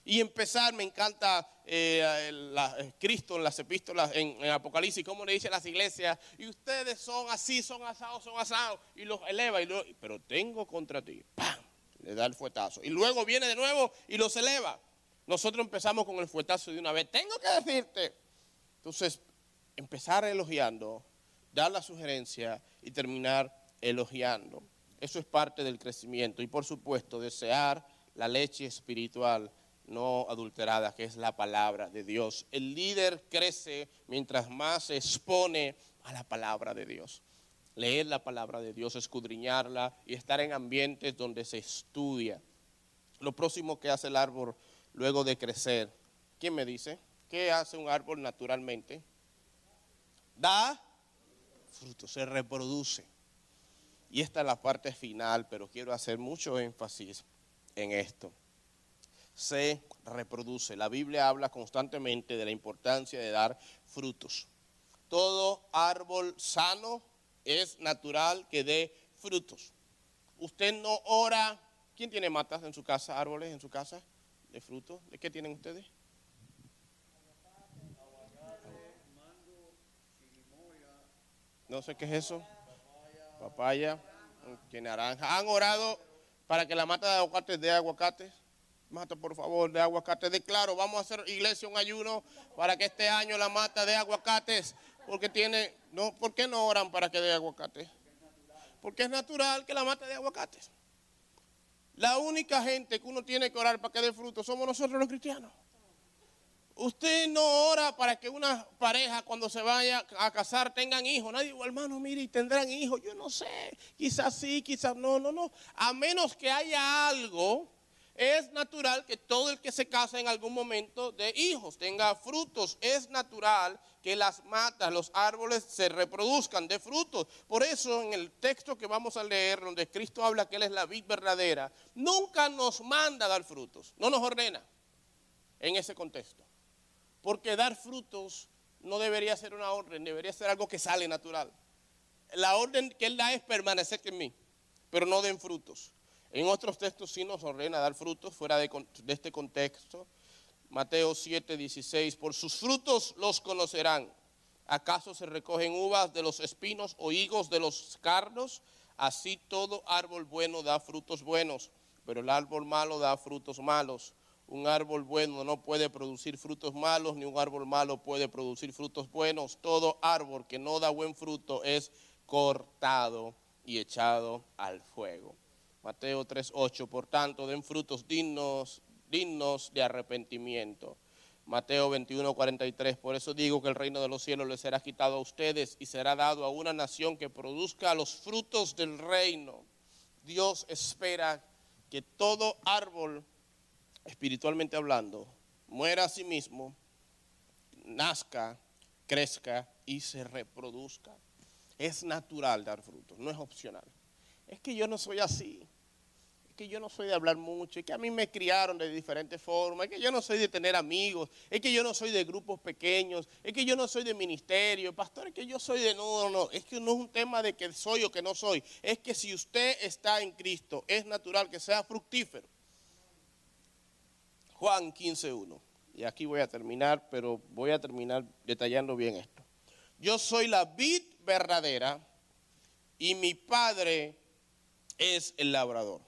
Y empezar, me encanta eh, Cristo en las epístolas, en, Apocalipsis, como le dice a las iglesias, y ustedes son así, son asados, son asados, y los eleva, y pero tengo contra ti, ¡pam! Le da el fuetazo. Y luego viene de nuevo y los eleva. Nosotros empezamos con el fuetazo de una vez. Tengo que decirte. Entonces, empezar elogiando, dar la sugerencia y terminar elogiando. Eso es parte del crecimiento. Y por supuesto, desear la leche espiritual no adulterada, que es la palabra de Dios. El líder crece mientras más se expone a la palabra de Dios. Leer la palabra de Dios, escudriñarla y estar en ambientes donde se estudia. Lo próximo que hace el árbol luego de crecer. ¿Quién me dice? ¿Qué hace un árbol naturalmente? Da fruto, se reproduce. Y esta es la parte final, pero quiero hacer mucho énfasis en esto. Se reproduce. La Biblia habla constantemente de la importancia de dar frutos. Todo árbol sano es natural que dé frutos. Usted no ora. ¿Quién tiene matas en su casa, árboles en su casa? de fruto. ¿De qué tienen ustedes? No sé qué es eso. Papaya, que naranja. ¿Han orado para que la mata de aguacates dé aguacates? Mata, por favor, de aguacates. Declaro, vamos a hacer iglesia un ayuno para que este año la mata de aguacates. Porque tiene, no, ¿por qué no oran para que dé aguacates? Porque es natural que la mata de aguacates. La única gente que uno tiene que orar para que dé fruto somos nosotros los cristianos. Usted no ora para que una pareja cuando se vaya a casar tengan hijos. Nadie dice, hermano, mire, y tendrán hijos. Yo no sé, quizás sí, quizás no, no, no. A menos que haya algo es natural que todo el que se casa en algún momento de hijos tenga frutos. Es natural que las matas, los árboles se reproduzcan de frutos. Por eso en el texto que vamos a leer, donde Cristo habla que Él es la vid verdadera, nunca nos manda dar frutos, no nos ordena en ese contexto. Porque dar frutos no debería ser una orden, debería ser algo que sale natural. La orden que Él da es permanecer en mí, pero no den frutos. En otros textos sí nos ordena dar frutos fuera de, este contexto. Mateo 7, 16, por sus frutos los conocerán. ¿Acaso se recogen uvas de los espinos o higos de los cardos? Así todo árbol bueno da frutos buenos, pero el árbol malo da frutos malos. Un árbol bueno no puede producir frutos malos, ni un árbol malo puede producir frutos buenos. Todo árbol que no da buen fruto es cortado y echado al fuego. Mateo 3.8, por tanto, den frutos dignos, dignos de arrepentimiento. Mateo 21.43, por eso digo que el reino de los cielos les será quitado a ustedes y será dado a una nación que produzca los frutos del reino. Dios espera que todo árbol, espiritualmente hablando, muera a sí mismo, nazca, crezca y se reproduzca. Es natural dar frutos, no es opcional. Es que yo no soy así que yo no soy de hablar mucho, es que a mí me criaron de diferentes formas, es que yo no soy de tener amigos, es que yo no soy de grupos pequeños, es que yo no soy de ministerio, pastor, es que yo soy de no, no, no, es que no es un tema de que soy o que no soy, es que si usted está en Cristo, es natural que sea fructífero. Juan 15.1, y aquí voy a terminar, pero voy a terminar detallando bien esto. Yo soy la vid verdadera y mi padre es el labrador.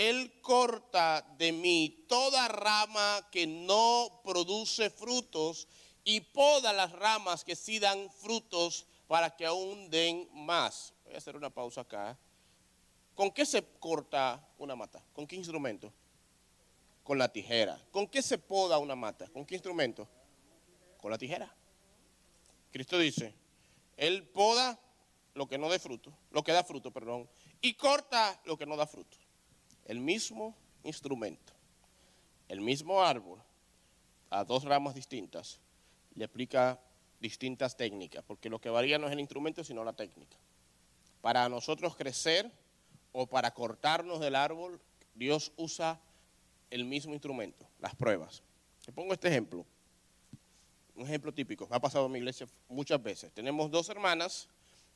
Él corta de mí toda rama que no produce frutos y poda las ramas que sí dan frutos para que aún den más. Voy a hacer una pausa acá. ¿Con qué se corta una mata? ¿Con qué instrumento? Con la tijera. ¿Con qué se poda una mata? ¿Con qué instrumento? Con la tijera. Cristo dice, Él poda lo que no dé fruto, lo que da fruto, perdón, y corta lo que no da fruto. El mismo instrumento, el mismo árbol, a dos ramas distintas, le aplica distintas técnicas, porque lo que varía no es el instrumento, sino la técnica. Para nosotros crecer o para cortarnos del árbol, Dios usa el mismo instrumento, las pruebas. Te pongo este ejemplo, un ejemplo típico, me ha pasado en mi iglesia muchas veces. Tenemos dos hermanas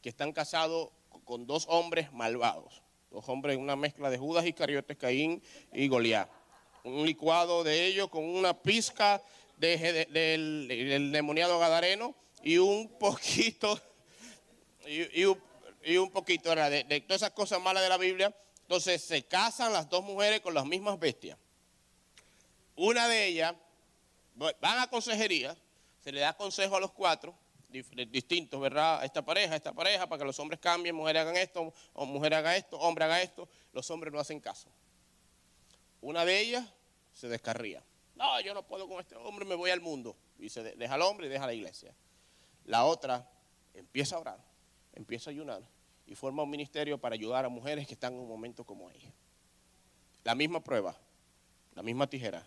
que están casados con dos hombres malvados, dos hombres, una mezcla de Judas y Cariotes, Caín y Goliat. Un licuado de ellos con una pizca del, demoniado gadareno y un poquito, y, un, poquito de, de todas esas cosas malas de la Biblia. Entonces se casan las dos mujeres con las mismas bestias. Una de ellas van a consejería, se le da consejo a los cuatro, distintos, ¿verdad? Esta pareja, esta pareja, para que los hombres cambien, mujeres hagan esto, o mujer haga esto, hombre haga esto. Los hombres no hacen caso. Una de ellas se descarría. No, yo no puedo con este hombre, me voy al mundo. Y se deja al hombre y deja la iglesia. La otra empieza a orar, empieza a ayunar y forma un ministerio para ayudar a mujeres que están en un momento como ella. La misma prueba, la misma tijera.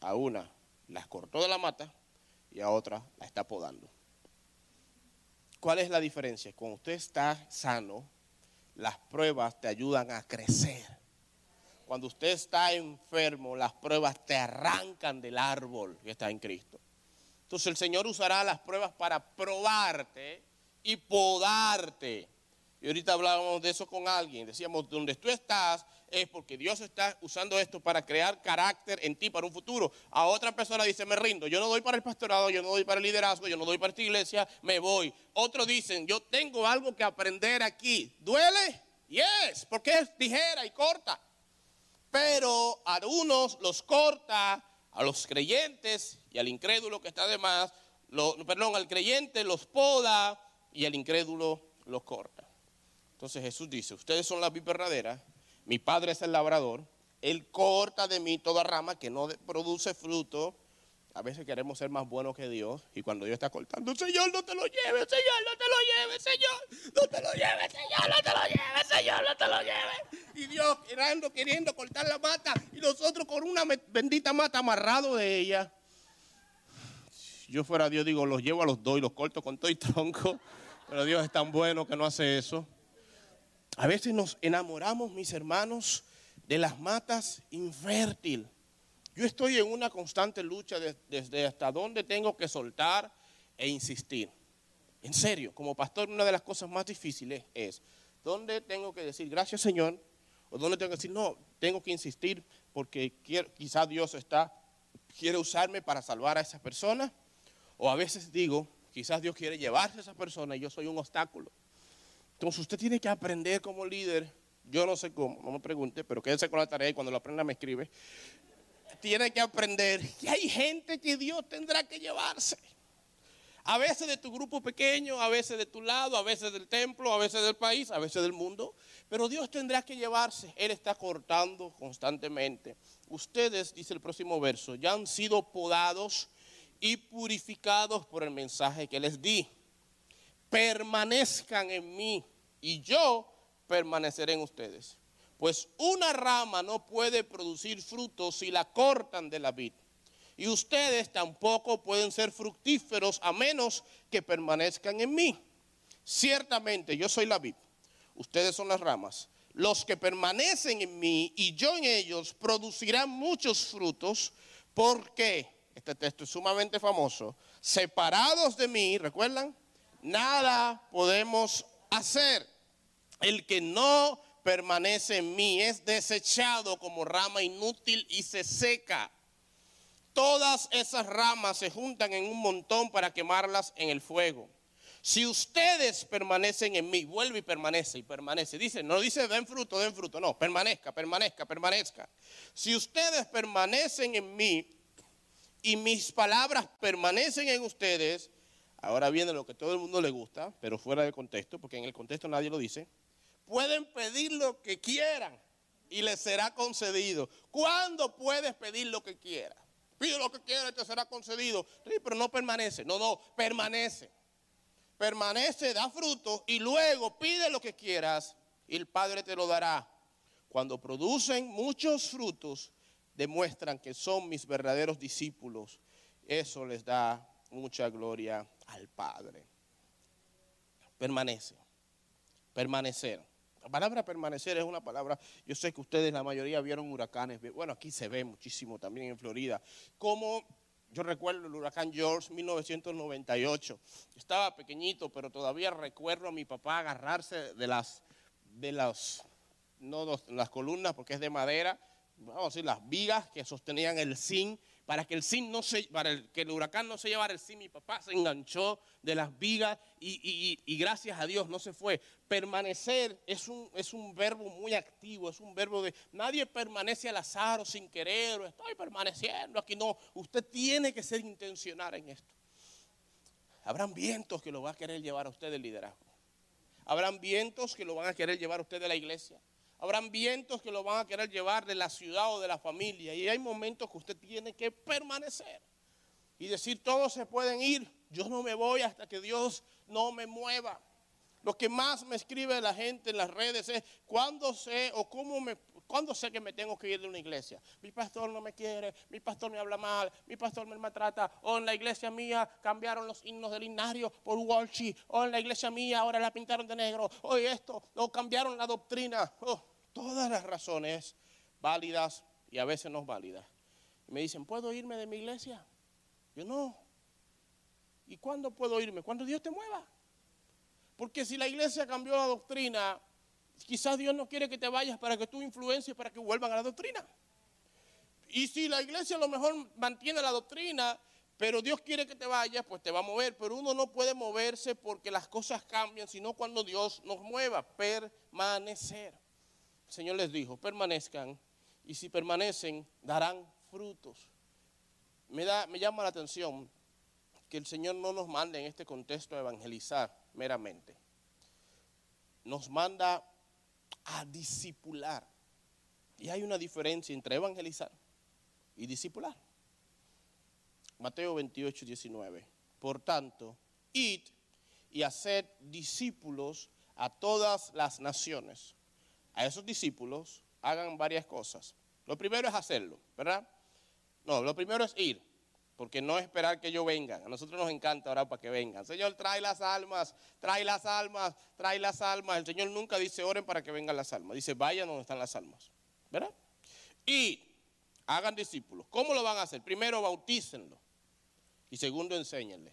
A una las cortó de la mata y a otra la está podando. ¿Cuál es la diferencia? Cuando usted está sano, las pruebas te ayudan a crecer. Cuando usted está enfermo, las pruebas te arrancan del árbol que está en Cristo. Entonces el Señor usará las pruebas para probarte y podarte. Y ahorita hablábamos de eso con alguien. Decíamos, donde tú estás es porque Dios está usando esto para crear carácter en ti para un futuro. A otra persona dice, me rindo. Yo no doy para el pastorado, yo no doy para el liderazgo, yo no doy para esta iglesia, me voy. Otros dicen, yo tengo algo que aprender aquí. ¿Duele? Yes, porque es tijera y corta. Pero a unos los corta, a los creyentes y al incrédulo que está de más, perdón, al creyente los poda y al incrédulo los corta. Entonces Jesús dice, ustedes son la vid mi padre es el labrador, él corta de mí toda rama que no produce fruto. A veces queremos ser más buenos que Dios y cuando Dios está cortando, Señor, no te lo lleves, Señor, no te lo lleves, Señor, no te lo lleves, Señor, no te lo lleves, Señor, no te lo lleves. Y Dios queriendo, queriendo cortar la mata y nosotros con una bendita mata amarrado de ella. Si yo fuera Dios, digo, los llevo a los dos y los corto con todo y tronco. Pero Dios es tan bueno que no hace eso. A veces nos enamoramos, mis hermanos, de las matas infértil. Yo estoy en una constante lucha desde hasta dónde tengo que soltar e insistir. En serio, como pastor, una de las cosas más difíciles es dónde tengo que decir gracias Señor o dónde tengo que decir no, tengo que insistir porque quizás Dios está quiere usarme para salvar a esa persona o a veces digo, quizás Dios quiere llevarse a esa persona y yo soy un obstáculo. Entonces usted tiene que aprender como líder, yo no sé cómo, no me pregunte, pero quédese con la tarea y cuando lo aprenda me escribe. Tiene que aprender que hay gente que Dios tendrá que llevarse. A veces de tu grupo pequeño, a veces de tu lado, a veces del templo, a veces del país, a veces del mundo. Pero Dios tendrá que llevarse. Él está cortando constantemente. Ustedes, dice el próximo verso, ya han sido podados y purificados por el mensaje que les di permanezcan en mí y yo permaneceré en ustedes. Pues una rama no puede producir frutos si la cortan de la vid. Y ustedes tampoco pueden ser fructíferos a menos que permanezcan en mí. Ciertamente yo soy la vid, ustedes son las ramas. Los que permanecen en mí y yo en ellos producirán muchos frutos porque, este texto es sumamente famoso, separados de mí, ¿recuerdan? Nada podemos hacer. El que no permanece en mí es desechado como rama inútil y se seca. Todas esas ramas se juntan en un montón para quemarlas en el fuego. Si ustedes permanecen en mí, vuelve y permanece y permanece. Dice, no dice den fruto, den fruto, no, permanezca, permanezca, permanezca. Si ustedes permanecen en mí y mis palabras permanecen en ustedes, Ahora viene lo que todo el mundo le gusta, pero fuera de contexto, porque en el contexto nadie lo dice. Pueden pedir lo que quieran y les será concedido. ¿Cuándo puedes pedir lo que quieras? Pide lo que quieras y te será concedido. Sí, pero no permanece. No, no, permanece. Permanece, da fruto y luego pide lo que quieras y el Padre te lo dará. Cuando producen muchos frutos, demuestran que son mis verdaderos discípulos. Eso les da mucha gloria al Padre. Permanece. Permanecer. La palabra permanecer es una palabra, yo sé que ustedes la mayoría vieron huracanes, bueno, aquí se ve muchísimo también en Florida, como yo recuerdo el huracán George 1998. Estaba pequeñito, pero todavía recuerdo a mi papá agarrarse de las de las no las columnas porque es de madera, vamos a decir las vigas que sostenían el zinc para que el zinc no se, para que el huracán no se llevara el zinc, mi papá se enganchó de las vigas y, gracias a Dios no se fue. Permanecer es un, es un verbo muy activo, es un verbo de nadie permanece al azar o sin querer, o estoy permaneciendo aquí. No, usted tiene que ser intencional en esto. Habrán vientos que lo van a querer llevar a usted del liderazgo. Habrán vientos que lo van a querer llevar a usted de la iglesia. Habrán vientos que lo van a querer llevar de la ciudad o de la familia. Y hay momentos que usted tiene que permanecer y decir, todos se pueden ir. Yo no me voy hasta que Dios no me mueva. Lo que más me escribe la gente en las redes es cuándo sé o cómo me, cuándo sé que me tengo que ir de una iglesia. Mi pastor no me quiere, mi pastor me habla mal, mi pastor me maltrata. O en la iglesia mía cambiaron los himnos del himnario por Walshi. O en la iglesia mía ahora la pintaron de negro. O esto, o cambiaron la doctrina. Oh, todas las razones válidas y a veces no válidas. Y me dicen, ¿puedo irme de mi iglesia? Yo no. ¿Y cuándo puedo irme? Cuando Dios te mueva. Porque si la iglesia cambió la doctrina, quizás Dios no quiere que te vayas para que tú influencies para que vuelvan a la doctrina. Y si la iglesia a lo mejor mantiene la doctrina, pero Dios quiere que te vayas, pues te va a mover. Pero uno no puede moverse porque las cosas cambian, sino cuando Dios nos mueva. Permanecer. El Señor les dijo, permanezcan. Y si permanecen, darán frutos. Me, da, me llama la atención que el Señor no nos mande en este contexto a evangelizar meramente. Nos manda a discipular. Y hay una diferencia entre evangelizar y discipular. Mateo 28, 19. Por tanto, id y haced discípulos a todas las naciones. A esos discípulos hagan varias cosas. Lo primero es hacerlo, ¿verdad? No, lo primero es ir. Porque no esperar que ellos vengan. A nosotros nos encanta orar para que vengan. Señor, trae las almas, trae las almas, trae las almas. El Señor nunca dice oren para que vengan las almas. Dice vayan donde están las almas. ¿Verdad? Y hagan discípulos. ¿Cómo lo van a hacer? Primero, bautícenlo. Y segundo, enséñenle.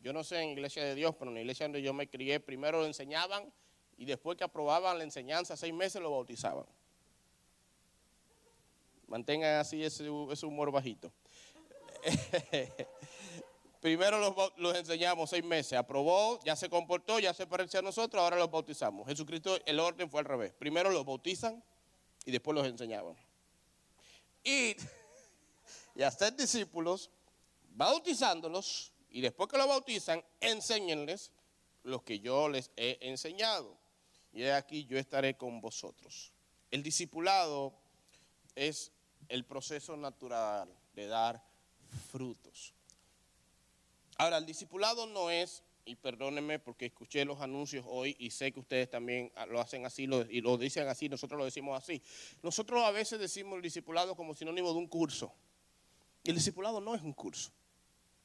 Yo no sé en iglesia de Dios, pero en la iglesia donde yo me crié, primero lo enseñaban y después que aprobaban la enseñanza, seis meses lo bautizaban. Mantengan así ese, ese humor bajito. Primero los, enseñamos seis meses, aprobó, ya se comportó, ya se pareció a nosotros, ahora los bautizamos. Jesucristo, el orden fue al revés. Primero los bautizan y después los enseñaban. Y, y hacer discípulos, bautizándolos, y después que los bautizan, enséñenles lo que yo les he enseñado. Y aquí yo estaré con vosotros. El discipulado es el proceso natural de dar frutos. Ahora, el discipulado no es, y perdónenme porque escuché los anuncios hoy y sé que ustedes también lo hacen así y lo dicen así, nosotros lo decimos así. Nosotros a veces decimos el discipulado como sinónimo de un curso. El discipulado no es un curso.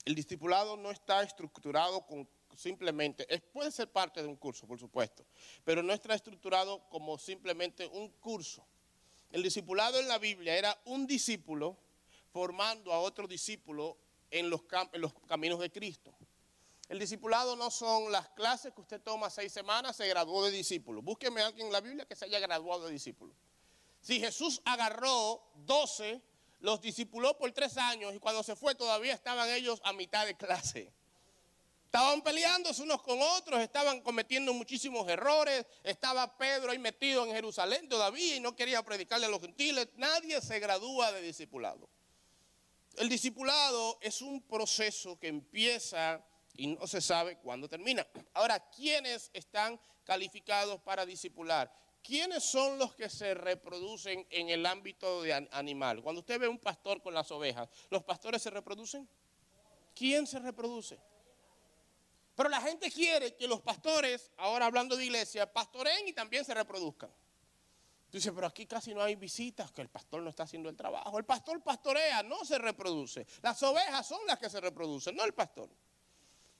El discipulado no está estructurado con simplemente, puede ser parte de un curso, por supuesto, pero no está estructurado como simplemente un curso. El discipulado en la Biblia era un discípulo formando a otro discípulo en los, caminos de Cristo. El discipulado no son las clases que usted toma seis semanas, se graduó de discípulo. Búsqueme a alguien en la Biblia que se haya graduado de discípulo. Si Jesús agarró doce, los discipuló por tres años y cuando se fue todavía estaban ellos a mitad de clase. Estaban peleándose unos con otros, estaban cometiendo muchísimos errores. Estaba Pedro ahí metido en Jerusalén todavía y no quería predicarle a los gentiles. Nadie se gradúa de discipulado. El discipulado es un proceso que empieza y no se sabe cuándo termina. Ahora, ¿quiénes están calificados para discipular? ¿Quiénes son los que se reproducen en el ámbito de animal? Cuando usted ve un pastor con las ovejas, ¿los pastores se reproducen? ¿Quién se reproduce? Pero la gente quiere que los pastores, ahora hablando de iglesia, pastoreen y también se reproduzcan. Dice, pero aquí casi no hay visitas, que el pastor no está haciendo el trabajo. El pastor pastorea, no se reproduce. Las ovejas son las que se reproducen, no el pastor.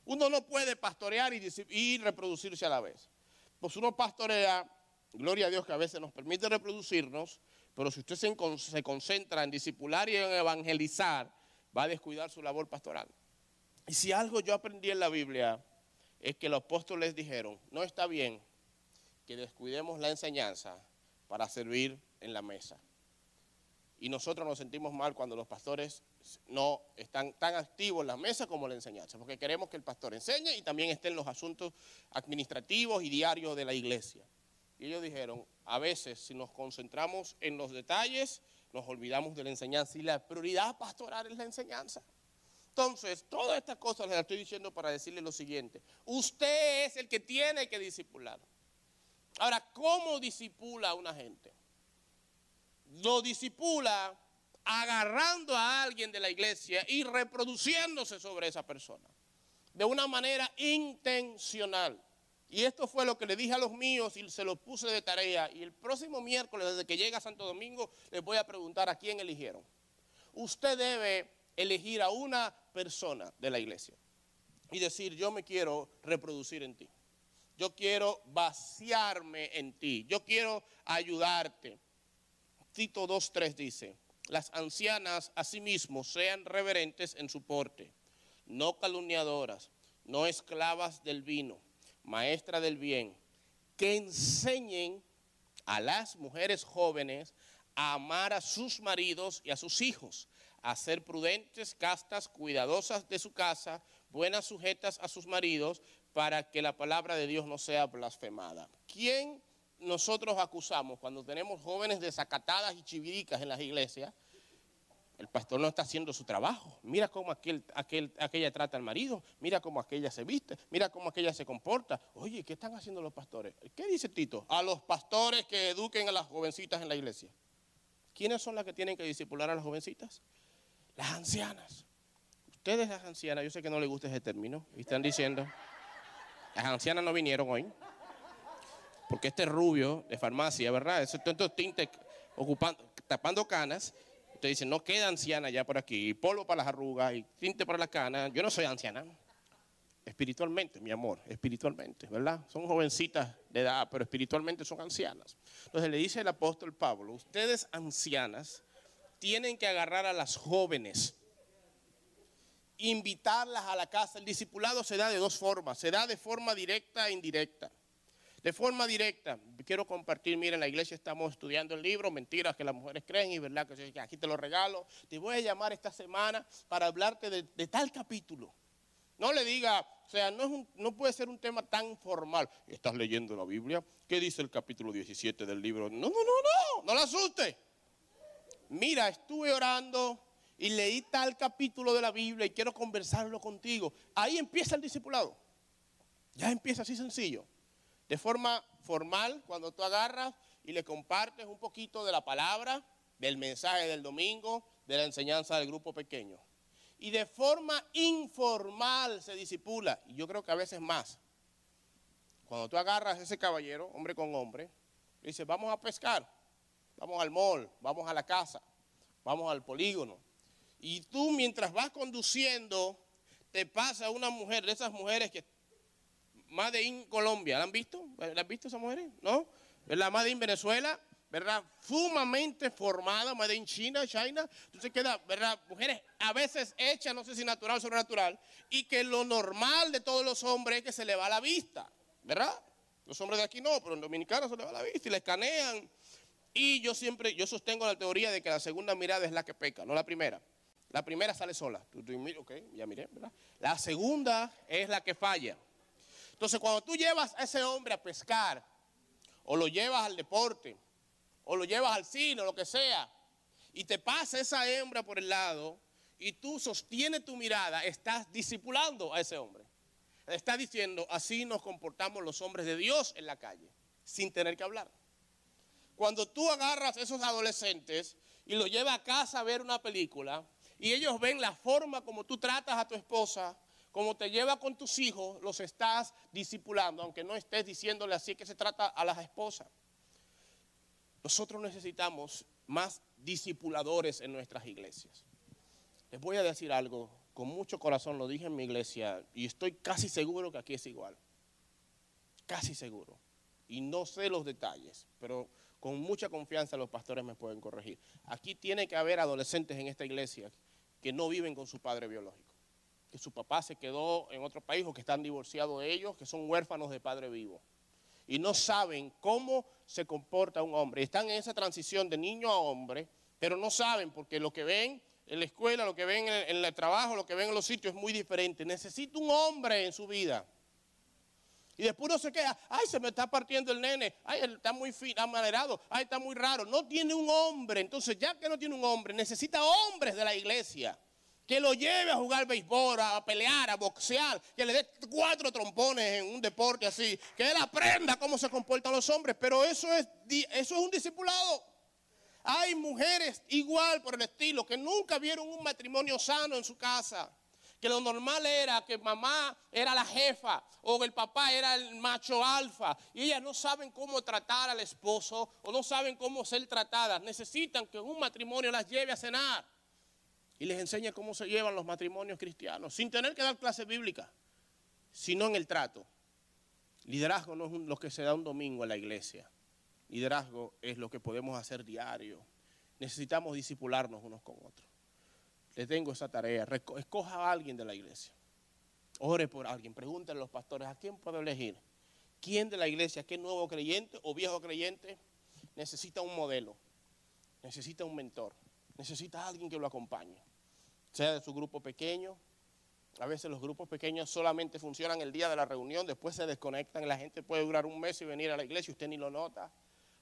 Uno no puede pastorear y, reproducirse a la vez. Pues uno pastorea, gloria a Dios que a veces nos permite reproducirnos, pero si usted se, se concentra en discipular y en evangelizar, va a descuidar su labor pastoral. Y si algo yo aprendí en la Biblia es que los apóstoles dijeron, no está bien que descuidemos la enseñanza para servir en la mesa. Y nosotros nos sentimos mal cuando los pastores no están tan activos en la mesa como en la enseñanza, porque queremos que el pastor enseñe y también esté en los asuntos administrativos y diarios de la iglesia. Y ellos dijeron, a veces si nos concentramos en los detalles, nos olvidamos de la enseñanza y la prioridad pastoral es la enseñanza. Entonces, todas estas cosas les estoy diciendo para decirle lo siguiente, usted es el que tiene que disipular. Ahora, ¿cómo disipula a una gente? Lo disipula agarrando a alguien de la iglesia y reproduciéndose sobre esa persona. De una manera intencional. Y esto fue lo que le dije a los míos y se lo puse de tarea. Y el próximo miércoles, desde que llega Santo Domingo, les voy a preguntar a quién eligieron. Usted debe elegir a una persona de la iglesia y decir, yo me quiero reproducir en ti. Yo quiero vaciarme en ti. Yo quiero ayudarte. Tito 2.3 dice, las ancianas asimismo sean reverentes en su porte, no calumniadoras, no esclavas del vino, maestra del bien, que enseñen a las mujeres jóvenes a amar a sus maridos y a sus hijos, a ser prudentes, castas, cuidadosas de su casa, buenas sujetas a sus maridos, para que la palabra de Dios no sea blasfemada. ¿Quién nosotros acusamos cuando tenemos jóvenes desacatadas y chiviricas en las iglesias? El pastor no está haciendo su trabajo. Mira cómo aquel, aquel, aquella trata al marido, mira cómo aquella se viste, mira cómo aquella se comporta. Oye, ¿qué están haciendo los pastores? ¿Qué dice Tito? A los pastores que eduquen a las jovencitas en la iglesia. ¿Quiénes son las que tienen que discipular a las jovencitas? Las ancianas. Ustedes las ancianas, yo sé que no les gusta ese término, y están diciendo, las ancianas no vinieron hoy. Porque este rubio de farmacia, ¿verdad? Esos tantos tintes ocupando, tapando canas. Usted dice, no queda anciana ya por aquí. polvo para las arrugas y tinte para las canas. Yo no soy anciana. Espiritualmente, mi amor, espiritualmente, ¿verdad? Son jovencitas de edad, pero espiritualmente son ancianas. Entonces le dice el apóstol Pablo, ustedes ancianas tienen que agarrar a las jóvenes invitarlas a la casa. El discipulado se da de dos formas, se da de forma directa e indirecta. De forma directa, quiero compartir, miren, en la iglesia estamos estudiando el libro, mentiras que las mujeres creen y verdad que aquí te lo regalo. Te voy a llamar esta semana para hablarte de, tal capítulo. No le diga, o sea, no, es no puede ser un tema tan formal. ¿Estás leyendo la Biblia? ¿Qué dice el capítulo 17 del libro? No, no, no, no, no la asuste. Mira, estuve orando, y leí tal capítulo de la Biblia y quiero conversarlo contigo. Ahí empieza el discipulado. Ya empieza así sencillo. De forma formal, cuando tú agarras y le compartes un poquito de la palabra, del mensaje del domingo, de la enseñanza del grupo pequeño. Y de forma informal se disipula, y yo creo que a veces más. Cuando tú agarras a ese caballero, hombre con hombre, dices, vamos a pescar, vamos al mall, vamos a la casa, vamos al polígono, y tú mientras vas conduciendo, te pasa una mujer, de esas mujeres que, Made in Colombia, ¿la han visto? ¿La han visto esas mujeres? ¿No? ¿Verdad? Made in Venezuela, ¿verdad? Sumamente formada, Made in China, China. Entonces queda, ¿verdad? Mujeres a veces hechas, no sé si natural o sobrenatural, y que lo normal de todos los hombres es que se le va la vista, ¿verdad? Los hombres de aquí no, pero en Dominicana se le va la vista y le escanean. Y yo siempre, yo sostengo la teoría de que la segunda mirada es la que peca, no la primera. La primera sale sola. Ok, ya miré. La segunda es la que falla. Entonces, cuando tú llevas a ese hombre a pescar, o lo llevas al deporte, o lo llevas al cine, o lo que sea, y te pasa esa hembra por el lado, y tú sostienes tu mirada, estás discipulando a ese hombre. Estás diciendo, así nos comportamos los hombres de Dios en la calle, sin tener que hablar. Cuando tú agarras a esos adolescentes y los llevas a casa a ver una película, y ellos ven la forma como tú tratas a tu esposa, como te lleva con tus hijos, los estás discipulando, aunque no estés diciéndole así que se trata a las esposas. nosotros necesitamos más discipuladores en nuestras iglesias. Les voy a decir algo, con mucho corazón lo dije en mi iglesia y estoy casi seguro que aquí es igual. Casi seguro. Y no sé los detalles, pero con mucha confianza los pastores me pueden corregir. Aquí tiene que haber adolescentes en esta iglesia que no viven con su padre biológico, que su papá se quedó en otro país o que están divorciados de ellos, que son huérfanos de padre vivo. Y no saben cómo se comporta un hombre. Están en esa transición de niño a hombre, pero no saben porque lo que ven en la escuela, lo que ven en el, trabajo, lo que ven en los sitios es muy diferente. Necesita un hombre en su vida. Y después no se queda, ay, se me está partiendo el nene, ay, está muy amanerado, ay, está muy raro. No tiene un hombre. Entonces, ya que no tiene un hombre, necesita hombres de la iglesia. Que lo lleve a jugar béisbol, a pelear, a boxear, que le dé cuatro trompones en un deporte así, que él aprenda cómo se comportan los hombres. Pero eso es, eso es un discipulado. Hay mujeres igual por el estilo que nunca vieron un matrimonio sano en su casa que lo normal era que mamá era la jefa o el papá era el macho alfa y ellas no saben cómo tratar al esposo o no saben cómo ser tratadas. Necesitan que un matrimonio las lleve a cenar y les enseñe cómo se llevan los matrimonios cristianos sin tener que dar clase bíblica, sino en el trato. Liderazgo no es lo que se da un domingo en la iglesia. Liderazgo es lo que podemos hacer diario. Necesitamos disipularnos unos con otros le tengo esa tarea. Escoja a alguien de la iglesia. Ore por alguien. Pregúntale a los pastores, ¿a quién puedo elegir? ¿Quién de la iglesia, qué nuevo creyente o viejo creyente necesita un modelo? Necesita un mentor. Necesita alguien que lo acompañe. Sea de su grupo pequeño. A veces los grupos pequeños solamente funcionan el día de la reunión, después se desconectan. La gente puede durar un mes y venir a la iglesia y usted ni lo nota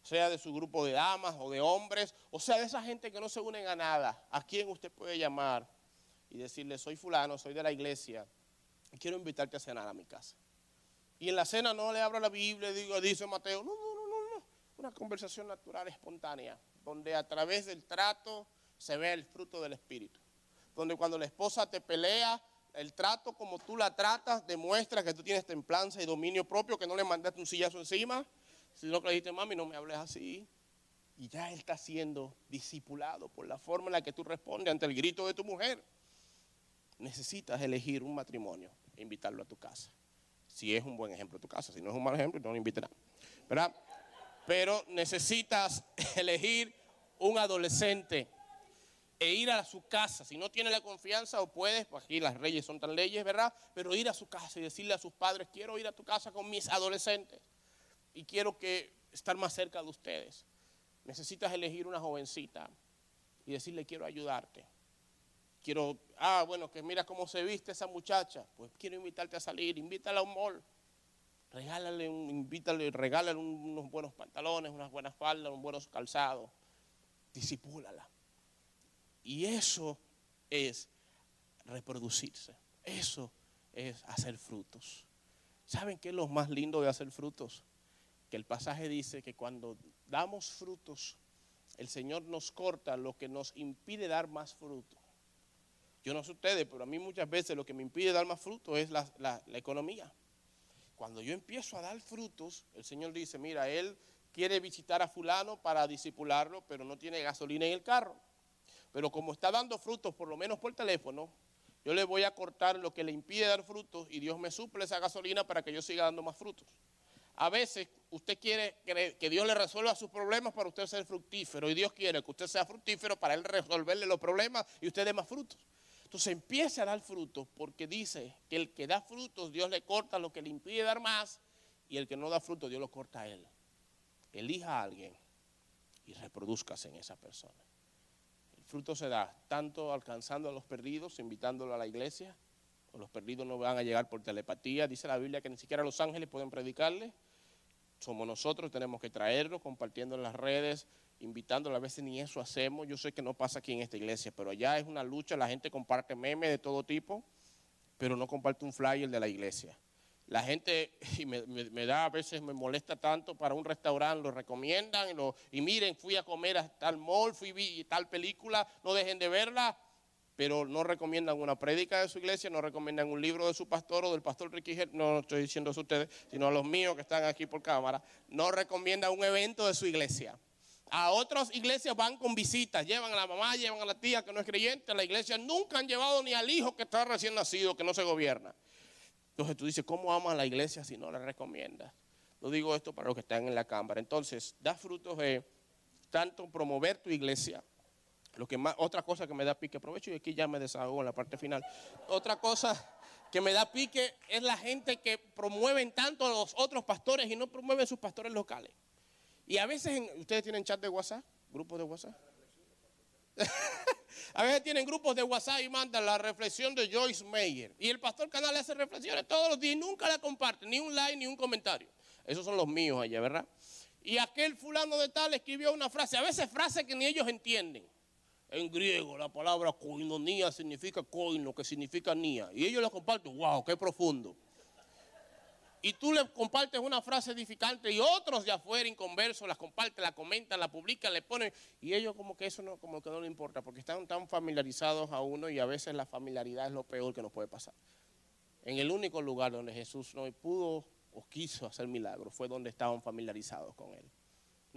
sea de su grupo de damas o de hombres, o sea de esa gente que no se unen a nada, ¿a quién usted puede llamar y decirle, soy fulano, soy de la iglesia, quiero invitarte a cenar a mi casa? Y en la cena no le abro la Biblia, digo, dice Mateo, no, no, no, no, no, una conversación natural, espontánea, donde a través del trato se ve el fruto del Espíritu, donde cuando la esposa te pelea, el trato como tú la tratas demuestra que tú tienes templanza y dominio propio, que no le mandaste un sillazo encima, si no le dijiste, mami, no me hables así. Y ya él está siendo discipulado por la forma en la que tú respondes ante el grito de tu mujer. Necesitas elegir un matrimonio e invitarlo a tu casa. Si es un buen ejemplo tu casa, si no es un mal ejemplo, no lo invitará. ¿Verdad? Pero necesitas elegir un adolescente e ir a su casa. Si no tiene la confianza o puedes, pues aquí las leyes son tan leyes, ¿verdad? Pero ir a su casa y decirle a sus padres, quiero ir a tu casa con mis adolescentes y quiero que estar más cerca de ustedes. Necesitas elegir una jovencita y decirle quiero ayudarte. Quiero, ah, bueno, que mira cómo se viste esa muchacha. Pues quiero invitarte a salir, invítala a un mall. Regálale, un, invítale, regálale unos buenos pantalones, unas buenas faldas, unos buenos calzados. Disipúlala. Y eso es reproducirse. Eso es hacer frutos. ¿Saben qué es lo más lindo de hacer frutos? que el pasaje dice que cuando damos frutos, el Señor nos corta lo que nos impide dar más fruto. Yo no sé ustedes, pero a mí muchas veces lo que me impide dar más fruto es la, economía. Cuando yo empiezo a dar frutos, el Señor dice, mira, Él quiere visitar a fulano para disipularlo, pero no tiene gasolina en el carro. Pero como está dando frutos, por lo menos por teléfono, yo le voy a cortar lo que le impide dar frutos y Dios me suple esa gasolina para que yo siga dando más frutos. A veces usted quiere que Dios le resuelva sus problemas para usted ser fructífero y Dios quiere que usted sea fructífero para Él resolverle los problemas y usted dé más frutos. Entonces empiece a dar frutos porque dice que el que da frutos Dios le corta lo que le impide dar más y el que no da frutos Dios lo corta a Él. Elija a alguien y reproduzcase en esa persona. El fruto se da tanto alcanzando a los perdidos, invitándolo a la iglesia, o los perdidos no van a llegar por telepatía. Dice la Biblia que ni siquiera los ángeles pueden predicarle somos nosotros, tenemos que traerlo, compartiendo en las redes, invitándolo, a veces ni eso hacemos, yo sé que no pasa aquí en esta iglesia, pero allá es una lucha, la gente comparte memes de todo tipo, pero no comparte un flyer de la iglesia. La gente, me, da, a veces me molesta tanto para un restaurante, lo recomiendan y, miren, fui a comer a tal mall, fui a tal película, no dejen de verla, pero no recomiendan una prédica de su iglesia, no recomiendan un libro de su pastor o del pastor Ricky no estoy diciendo a ustedes, sino a los míos que están aquí por cámara, no recomiendan un evento de su iglesia. A otras iglesias van con visitas, llevan a la mamá, llevan a la tía que no es creyente. A la iglesia nunca han llevado ni al hijo que está recién nacido, que no se gobierna. Entonces tú dices, ¿cómo ama a la iglesia si no la recomiendas? Lo digo esto para los que están en la cámara. Entonces, da frutos de tanto promover tu iglesia. Lo que más, otra cosa que me da pique, aprovecho y aquí ya me desahogo en la parte final. Otra cosa que me da pique es la gente que promueven tanto a los otros pastores y no promueven sus pastores locales. Y a veces, ¿ustedes tienen chat de WhatsApp? ¿Grupos de WhatsApp? a veces tienen grupos de WhatsApp y mandan la reflexión de Joyce Meyer. Y el pastor canal hace reflexiones todos los días y nunca la comparte, ni un like ni un comentario. Esos son los míos allá, ¿verdad? Y aquel fulano de tal escribió una frase, a veces frases que ni ellos entienden. En griego la palabra koinonía significa koino, que significa nía. Y ellos la comparten, wow, qué profundo. Y tú le compartes una frase edificante y otros de afuera inconversos las comparten, la comentan, la publican, le ponen. Y ellos como que eso no, como que no le importa, porque están tan familiarizados a uno y a veces la familiaridad es lo peor que nos puede pasar. En el único lugar donde Jesús no pudo o quiso hacer milagros fue donde estaban familiarizados con Él.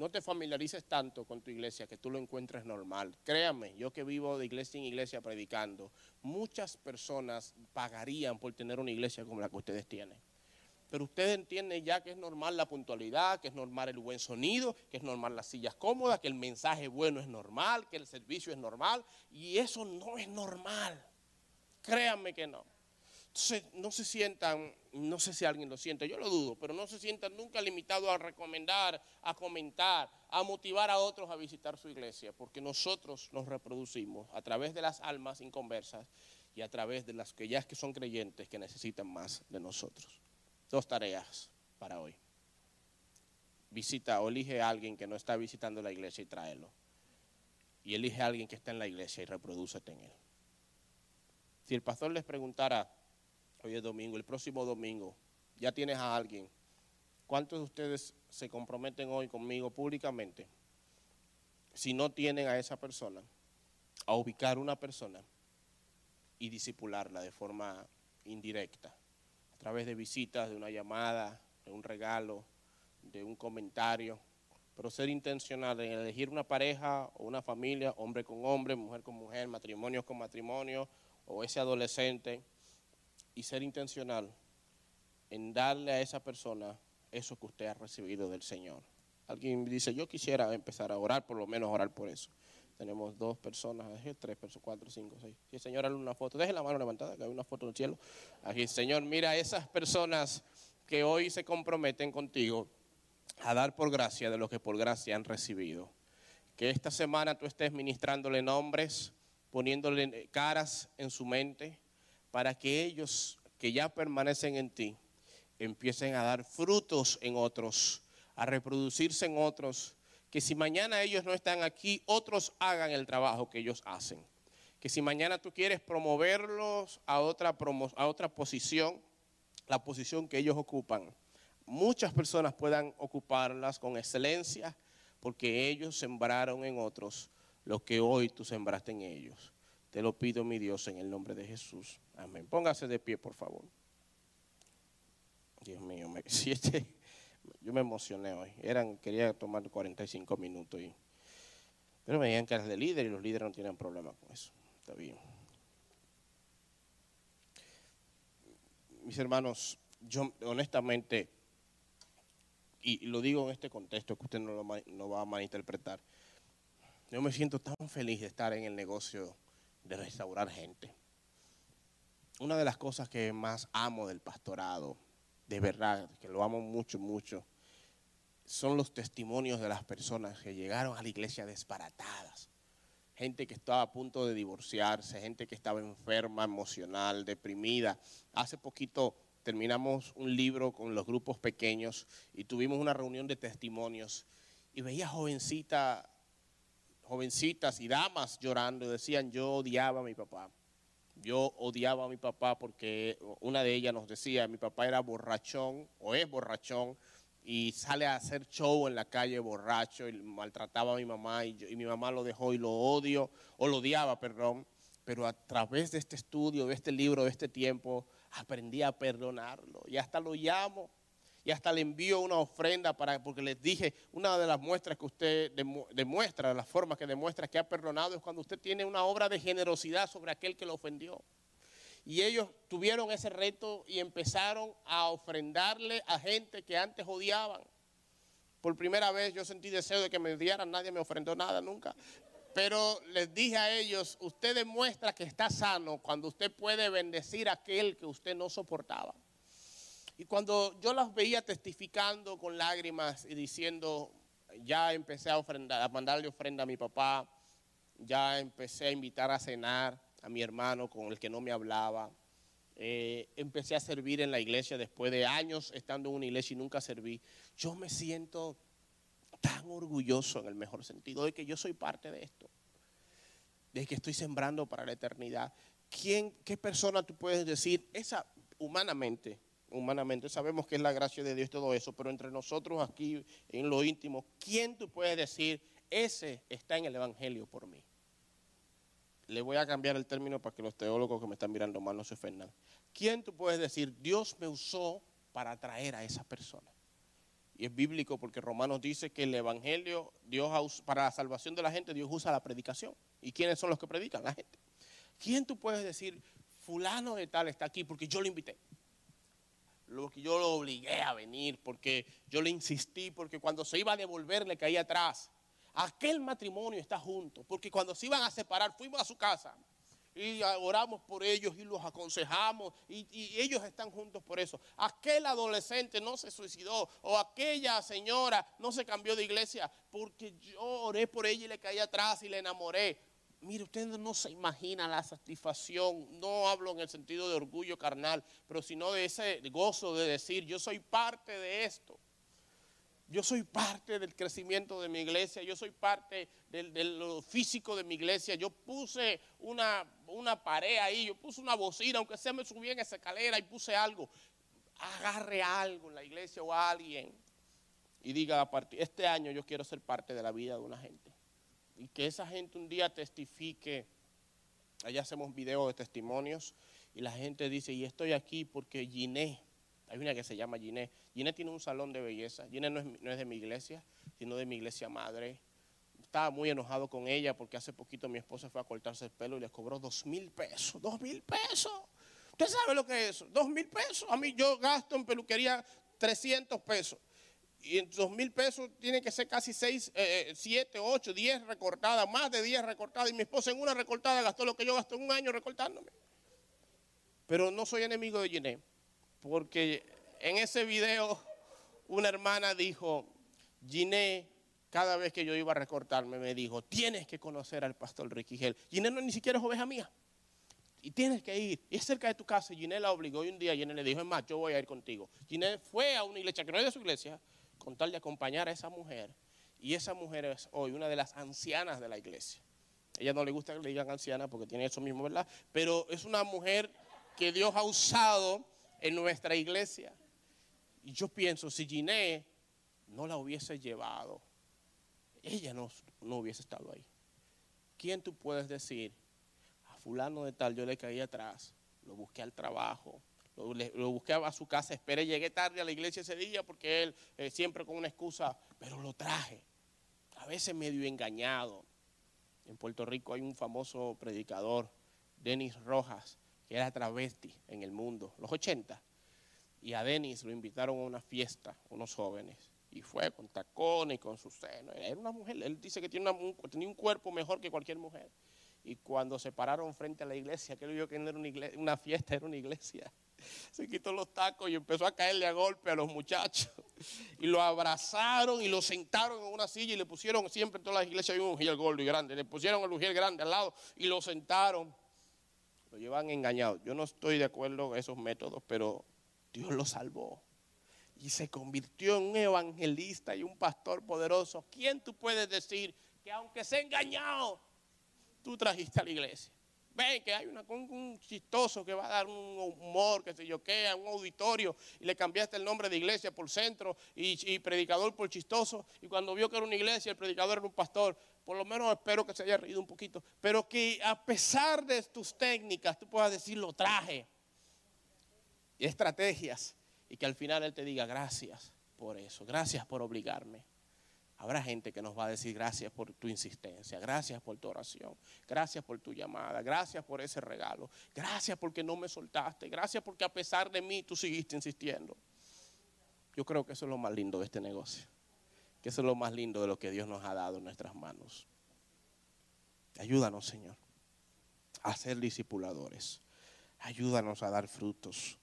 No te familiarices tanto con tu iglesia que tú lo encuentres normal. Créame, yo que vivo de iglesia en iglesia predicando, muchas personas pagarían por tener una iglesia como la que ustedes tienen. Pero ustedes entienden ya que es normal la puntualidad, que es normal el buen sonido, que es normal las sillas cómodas, que el mensaje bueno es normal, que el servicio es normal. Y eso no es normal. Créanme que no. Entonces, no se sientan, no sé si alguien lo siente, yo lo dudo, pero no se sientan nunca limitados a recomendar, a comentar, a motivar a otros a visitar su iglesia, porque nosotros nos reproducimos a través de las almas inconversas y a través de las que ya que son creyentes que necesitan más de nosotros. Dos tareas para hoy. Visita o elige a alguien que no está visitando la iglesia y tráelo. Y elige a alguien que está en la iglesia y reprodúcete en él. Si el pastor les preguntara, Hoy es domingo, el próximo domingo ya tienes a alguien. ¿Cuántos de ustedes se comprometen hoy conmigo públicamente? Si no tienen a esa persona, a ubicar una persona y disipularla de forma indirecta, a través de visitas, de una llamada, de un regalo, de un comentario, pero ser intencional en elegir una pareja o una familia, hombre con hombre, mujer con mujer, matrimonio con matrimonio, o ese adolescente y ser intencional en darle a esa persona eso que usted ha recibido del Señor. Alguien dice, yo quisiera empezar a orar, por lo menos orar por eso. Tenemos dos personas, tres personas, cuatro, cinco, seis. Sí, Señor, hazle una foto. Deje la mano levantada, que hay una foto en el cielo. Aquí, Señor, mira esas personas que hoy se comprometen contigo a dar por gracia de lo que por gracia han recibido. Que esta semana tú estés ministrándole nombres, poniéndole caras en su mente, para que ellos que ya permanecen en ti empiecen a dar frutos en otros, a reproducirse en otros, que si mañana ellos no están aquí, otros hagan el trabajo que ellos hacen. Que si mañana tú quieres promoverlos a otra, a otra posición, la posición que ellos ocupan, muchas personas puedan ocuparlas con excelencia porque ellos sembraron en otros lo que hoy tú sembraste en ellos. Te lo pido, mi Dios, en el nombre de Jesús. Amén. Póngase de pie, por favor. Dios mío, me, este, yo me emocioné hoy. Eran, quería tomar 45 minutos. Y, pero me dijeron que eras de líder y los líderes no tienen problema con eso. Está bien. Mis hermanos, yo honestamente, y lo digo en este contexto que usted no lo no va a malinterpretar, yo me siento tan feliz de estar en el negocio de restaurar gente una de las cosas que más amo del pastorado, de verdad, que lo amo mucho, mucho, son los testimonios de las personas que llegaron a la iglesia desbaratadas. Gente que estaba a punto de divorciarse, gente que estaba enferma, emocional, deprimida. Hace poquito terminamos un libro con los grupos pequeños y tuvimos una reunión de testimonios y veía jovencitas, jovencitas y damas llorando decían, yo odiaba a mi papá yo odiaba a mi papá porque una de ellas nos decía, mi papá era borrachón o es borrachón y sale a hacer show en la calle borracho y maltrataba a mi mamá y, y mi mamá lo dejó y lo odio, o lo odiaba, perdón. Pero a través de este estudio, de este libro, de este tiempo, aprendí a perdonarlo y hasta lo llamo y hasta le envío una ofrenda para, porque les dije, una de las muestras que usted demuestra, la forma que demuestra que ha perdonado es cuando usted tiene una obra de generosidad sobre aquel que lo ofendió. Y ellos tuvieron ese reto y empezaron a ofrendarle a gente que antes odiaban. Por primera vez yo sentí deseo de que me odiaran, nadie me ofrendó nada nunca. Pero les dije a ellos, usted demuestra que está sano cuando usted puede bendecir a aquel que usted no soportaba. Y cuando yo las veía testificando con lágrimas y diciendo, ya empecé a, ofrendar, a mandarle ofrenda a mi papá, ya empecé a invitar a cenar a mi hermano con el que no me hablaba, eh, empecé a servir en la iglesia después de años estando en una iglesia y nunca serví, yo me siento tan orgulloso en el mejor sentido de que yo soy parte de esto, de que estoy sembrando para la eternidad. ¿Quién, ¿Qué persona tú puedes decir, esa humanamente, humanamente. Sabemos que es la gracia de Dios todo eso, pero entre nosotros aquí en lo íntimo, ¿quién tú puedes decir, ese está en el Evangelio por mí? Le voy a cambiar el término para que los teólogos que me están mirando mal no se ofendan. ¿Quién tú puedes decir, Dios me usó para atraer a esa persona? Y es bíblico porque Romanos dice que el Evangelio, Dios para la salvación de la gente, Dios usa la predicación. ¿Y quiénes son los que predican? La gente. ¿Quién tú puedes decir, fulano de tal está aquí porque yo lo invité? Lo que yo lo obligué a venir, porque yo le insistí, porque cuando se iba a devolver le caía atrás. Aquel matrimonio está junto, porque cuando se iban a separar fuimos a su casa y oramos por ellos y los aconsejamos y, y, ellos están juntos por eso. Aquel adolescente no se suicidó o aquella señora no se cambió de iglesia porque yo oré por ella y le caí atrás y le enamoré. Mire, usted no se imagina la satisfacción, no hablo en el sentido de orgullo carnal, pero sino de ese gozo de decir, yo soy parte de esto. Yo soy parte del crecimiento de mi iglesia, yo soy parte de lo físico de mi iglesia. Yo puse una, una pared ahí, yo puse una bocina, aunque sea me subí en esa escalera y puse algo. Agarre algo en la iglesia o a alguien y diga, este año yo quiero ser parte de la vida de una gente y que esa gente un día testifique. Allá hacemos videos de testimonios y la gente dice, y estoy aquí porque Giné, hay una que se llama Giné, Giné tiene un salón de belleza, Giné no es, de mi iglesia, sino de mi iglesia madre. Estaba muy enojado con ella porque hace poquito mi esposa fue a cortarse el pelo y le cobró dos mil pesos, dos mil pesos. ¿Usted sabe lo que es eso? Dos mil pesos. A mí yo gasto en peluquería 300 pesos y en dos mil pesos tienen que ser casi seis, eh, siete, ocho, diez recortadas, más de diez recortadas. Y mi esposa en una recortada gastó lo que yo gasto en un año recortándome. Pero no soy enemigo de Giné, porque en ese video una hermana dijo, Giné, cada vez que yo iba a recortarme, me dijo, tienes que conocer al pastor Ricky Gel. Giné no ni siquiera es oveja mía. Y tienes que ir. Y es cerca de tu casa. Giné la obligó y un día Giné le dijo, es más, yo voy a ir contigo. Giné fue a una iglesia que no es de su iglesia, con tal de acompañar a esa mujer. Y esa mujer es hoy una de las ancianas de la iglesia. ella no le gusta que le digan anciana porque tiene eso mismo, ¿verdad? Pero es una mujer que Dios ha usado en nuestra iglesia. Y yo pienso, si Giné no la hubiese llevado, ella no, no hubiese estado ahí. ¿Quién tú puedes decir? A fulano de tal yo le caí atrás, lo busqué al trabajo, lo, busqué a su casa, esperé, llegué tarde a la iglesia ese día porque él eh, siempre con una excusa, pero lo traje. A veces medio engañado. En Puerto Rico hay un famoso predicador, Denis Rojas, que era travesti en el mundo, los 80. Y a Denis lo invitaron a una fiesta, unos jóvenes. Y fue con tacones y con su seno. Era una mujer, él dice que tiene un, tenía un cuerpo mejor que cualquier mujer. Y cuando se pararon frente a la iglesia, que él vio que no era una, una fiesta, era una iglesia se quitó los tacos y empezó a caerle a golpe a los muchachos. Y lo abrazaron y lo sentaron en una silla y le pusieron, siempre en todas las iglesias un gordo y grande, le pusieron el ujiel grande al lado y lo sentaron. Lo llevan engañado. Yo no estoy de acuerdo con esos métodos, pero Dios lo salvó. Y se convirtió en un evangelista y un pastor poderoso. ¿Quién tú puedes decir que aunque sea engañado, tú trajiste a la iglesia? Ven que hay un, chistoso que va a dar un humor, que se yo qué, un auditorio, y le cambiaste el nombre de iglesia por centro y, predicador por chistoso. Y cuando vio que era una iglesia, el predicador era un pastor. Por lo menos espero que se haya reído un poquito. Pero que a pesar de tus técnicas, tú puedas decir, lo traje. Y estrategias. y que al final Él te diga gracias por eso, gracias por obligarme. Habrá gente que nos va a decir gracias por tu insistencia, gracias por tu oración, gracias por tu llamada, gracias por ese regalo, gracias porque no me soltaste, gracias porque a pesar de mí tú seguiste insistiendo. Yo creo que eso es lo más lindo de este negocio, que eso es lo más lindo de lo que Dios nos ha dado en nuestras manos. Ayúdanos, Señor, a ser discipuladores. Ayúdanos a dar frutos.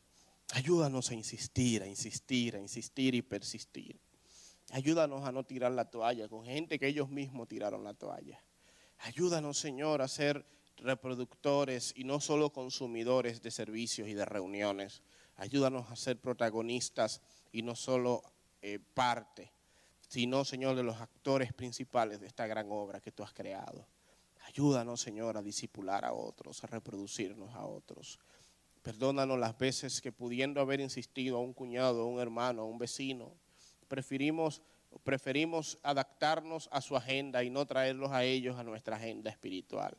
Ayúdanos a insistir, a insistir, a insistir y persistir. Ayúdanos a no tirar la toalla con gente que ellos mismos tiraron la toalla. Ayúdanos, Señor, a ser reproductores y no solo consumidores de servicios y de reuniones. Ayúdanos a ser protagonistas y no solo eh, parte, sino, Señor, de los actores principales de esta gran obra que tú has creado. Ayúdanos, Señor, a disipular a otros, a reproducirnos a otros. Perdónanos las veces que pudiendo haber insistido a un cuñado, a un hermano, a un vecino, preferimos, preferimos adaptarnos a su agenda y no traerlos a ellos a nuestra agenda espiritual.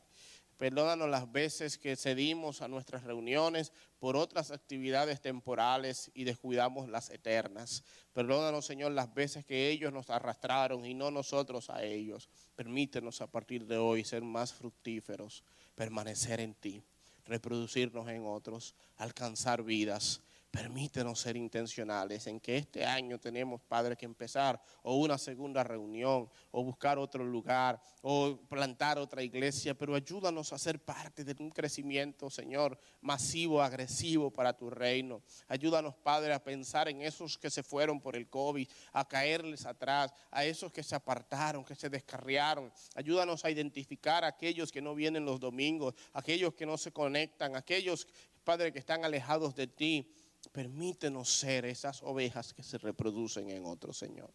Perdónanos las veces que cedimos a nuestras reuniones por otras actividades temporales y descuidamos las eternas. Perdónanos, Señor, las veces que ellos nos arrastraron y no nosotros a ellos. Permítenos a partir de hoy ser más fructíferos, permanecer en ti, reproducirnos en otros, alcanzar vidas Permítenos ser intencionales en que este año tenemos, Padre, que empezar o una segunda reunión o buscar otro lugar o plantar otra iglesia, pero ayúdanos a ser parte de un crecimiento, Señor, masivo, agresivo para tu reino. Ayúdanos, Padre, a pensar en esos que se fueron por el COVID, a caerles atrás, a esos que se apartaron, que se descarriaron. Ayúdanos a identificar a aquellos que no vienen los domingos, aquellos que no se conectan, aquellos, Padre, que están alejados de ti. Permítenos ser esas ovejas que se reproducen en otro, Señor.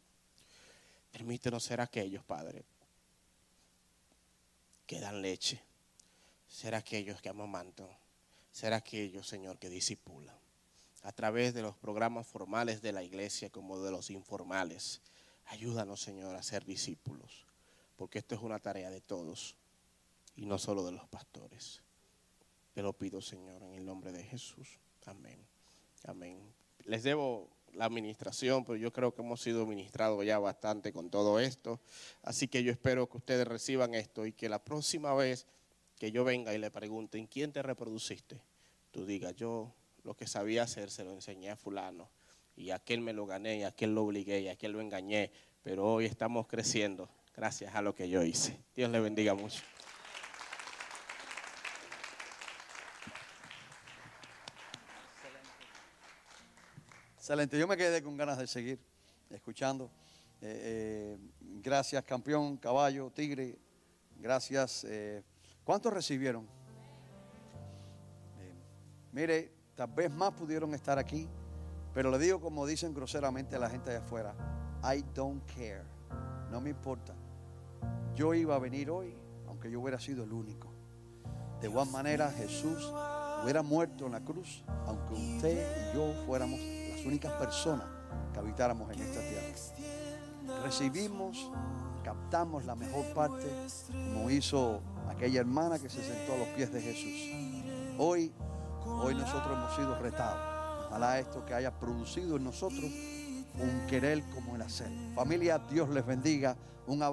Permítenos ser aquellos, Padre, que dan leche. Ser aquellos que amamantan. Ser aquellos, Señor, que disipulan. A través de los programas formales de la iglesia como de los informales. Ayúdanos, Señor, a ser discípulos. Porque esto es una tarea de todos y no solo de los pastores. Te lo pido, Señor, en el nombre de Jesús. Amén. Amén. Les debo la administración, pero yo creo que hemos sido ministrados ya bastante con todo esto. Así que yo espero que ustedes reciban esto y que la próxima vez que yo venga y le pregunten, ¿quién te reproduciste? Tú digas, yo lo que sabía hacer se lo enseñé a fulano y a aquel me lo gané y aquel lo obligué y aquel lo engañé, pero hoy estamos creciendo gracias a lo que yo hice. Dios le bendiga mucho. Excelente, yo me quedé con ganas de seguir escuchando. Eh, eh, gracias, campeón, caballo, tigre. Gracias. Eh, ¿Cuántos recibieron? mire, tal vez más pudieron estar aquí, pero le digo como dicen groseramente a la gente de afuera, I don't care, no me importa. Yo iba a venir hoy, aunque yo hubiera sido el único. De igual manera, Jesús hubiera muerto en la cruz, aunque usted y yo fuéramos únicas personas que habitáramos en esta tierra. Recibimos, captamos la mejor parte, como hizo aquella hermana que se sentó a los pies de Jesús. Hoy, hoy nosotros hemos sido retados. Ojalá esto que haya producido en nosotros un querer como el hacer. Familia, Dios les bendiga. Un abrazo.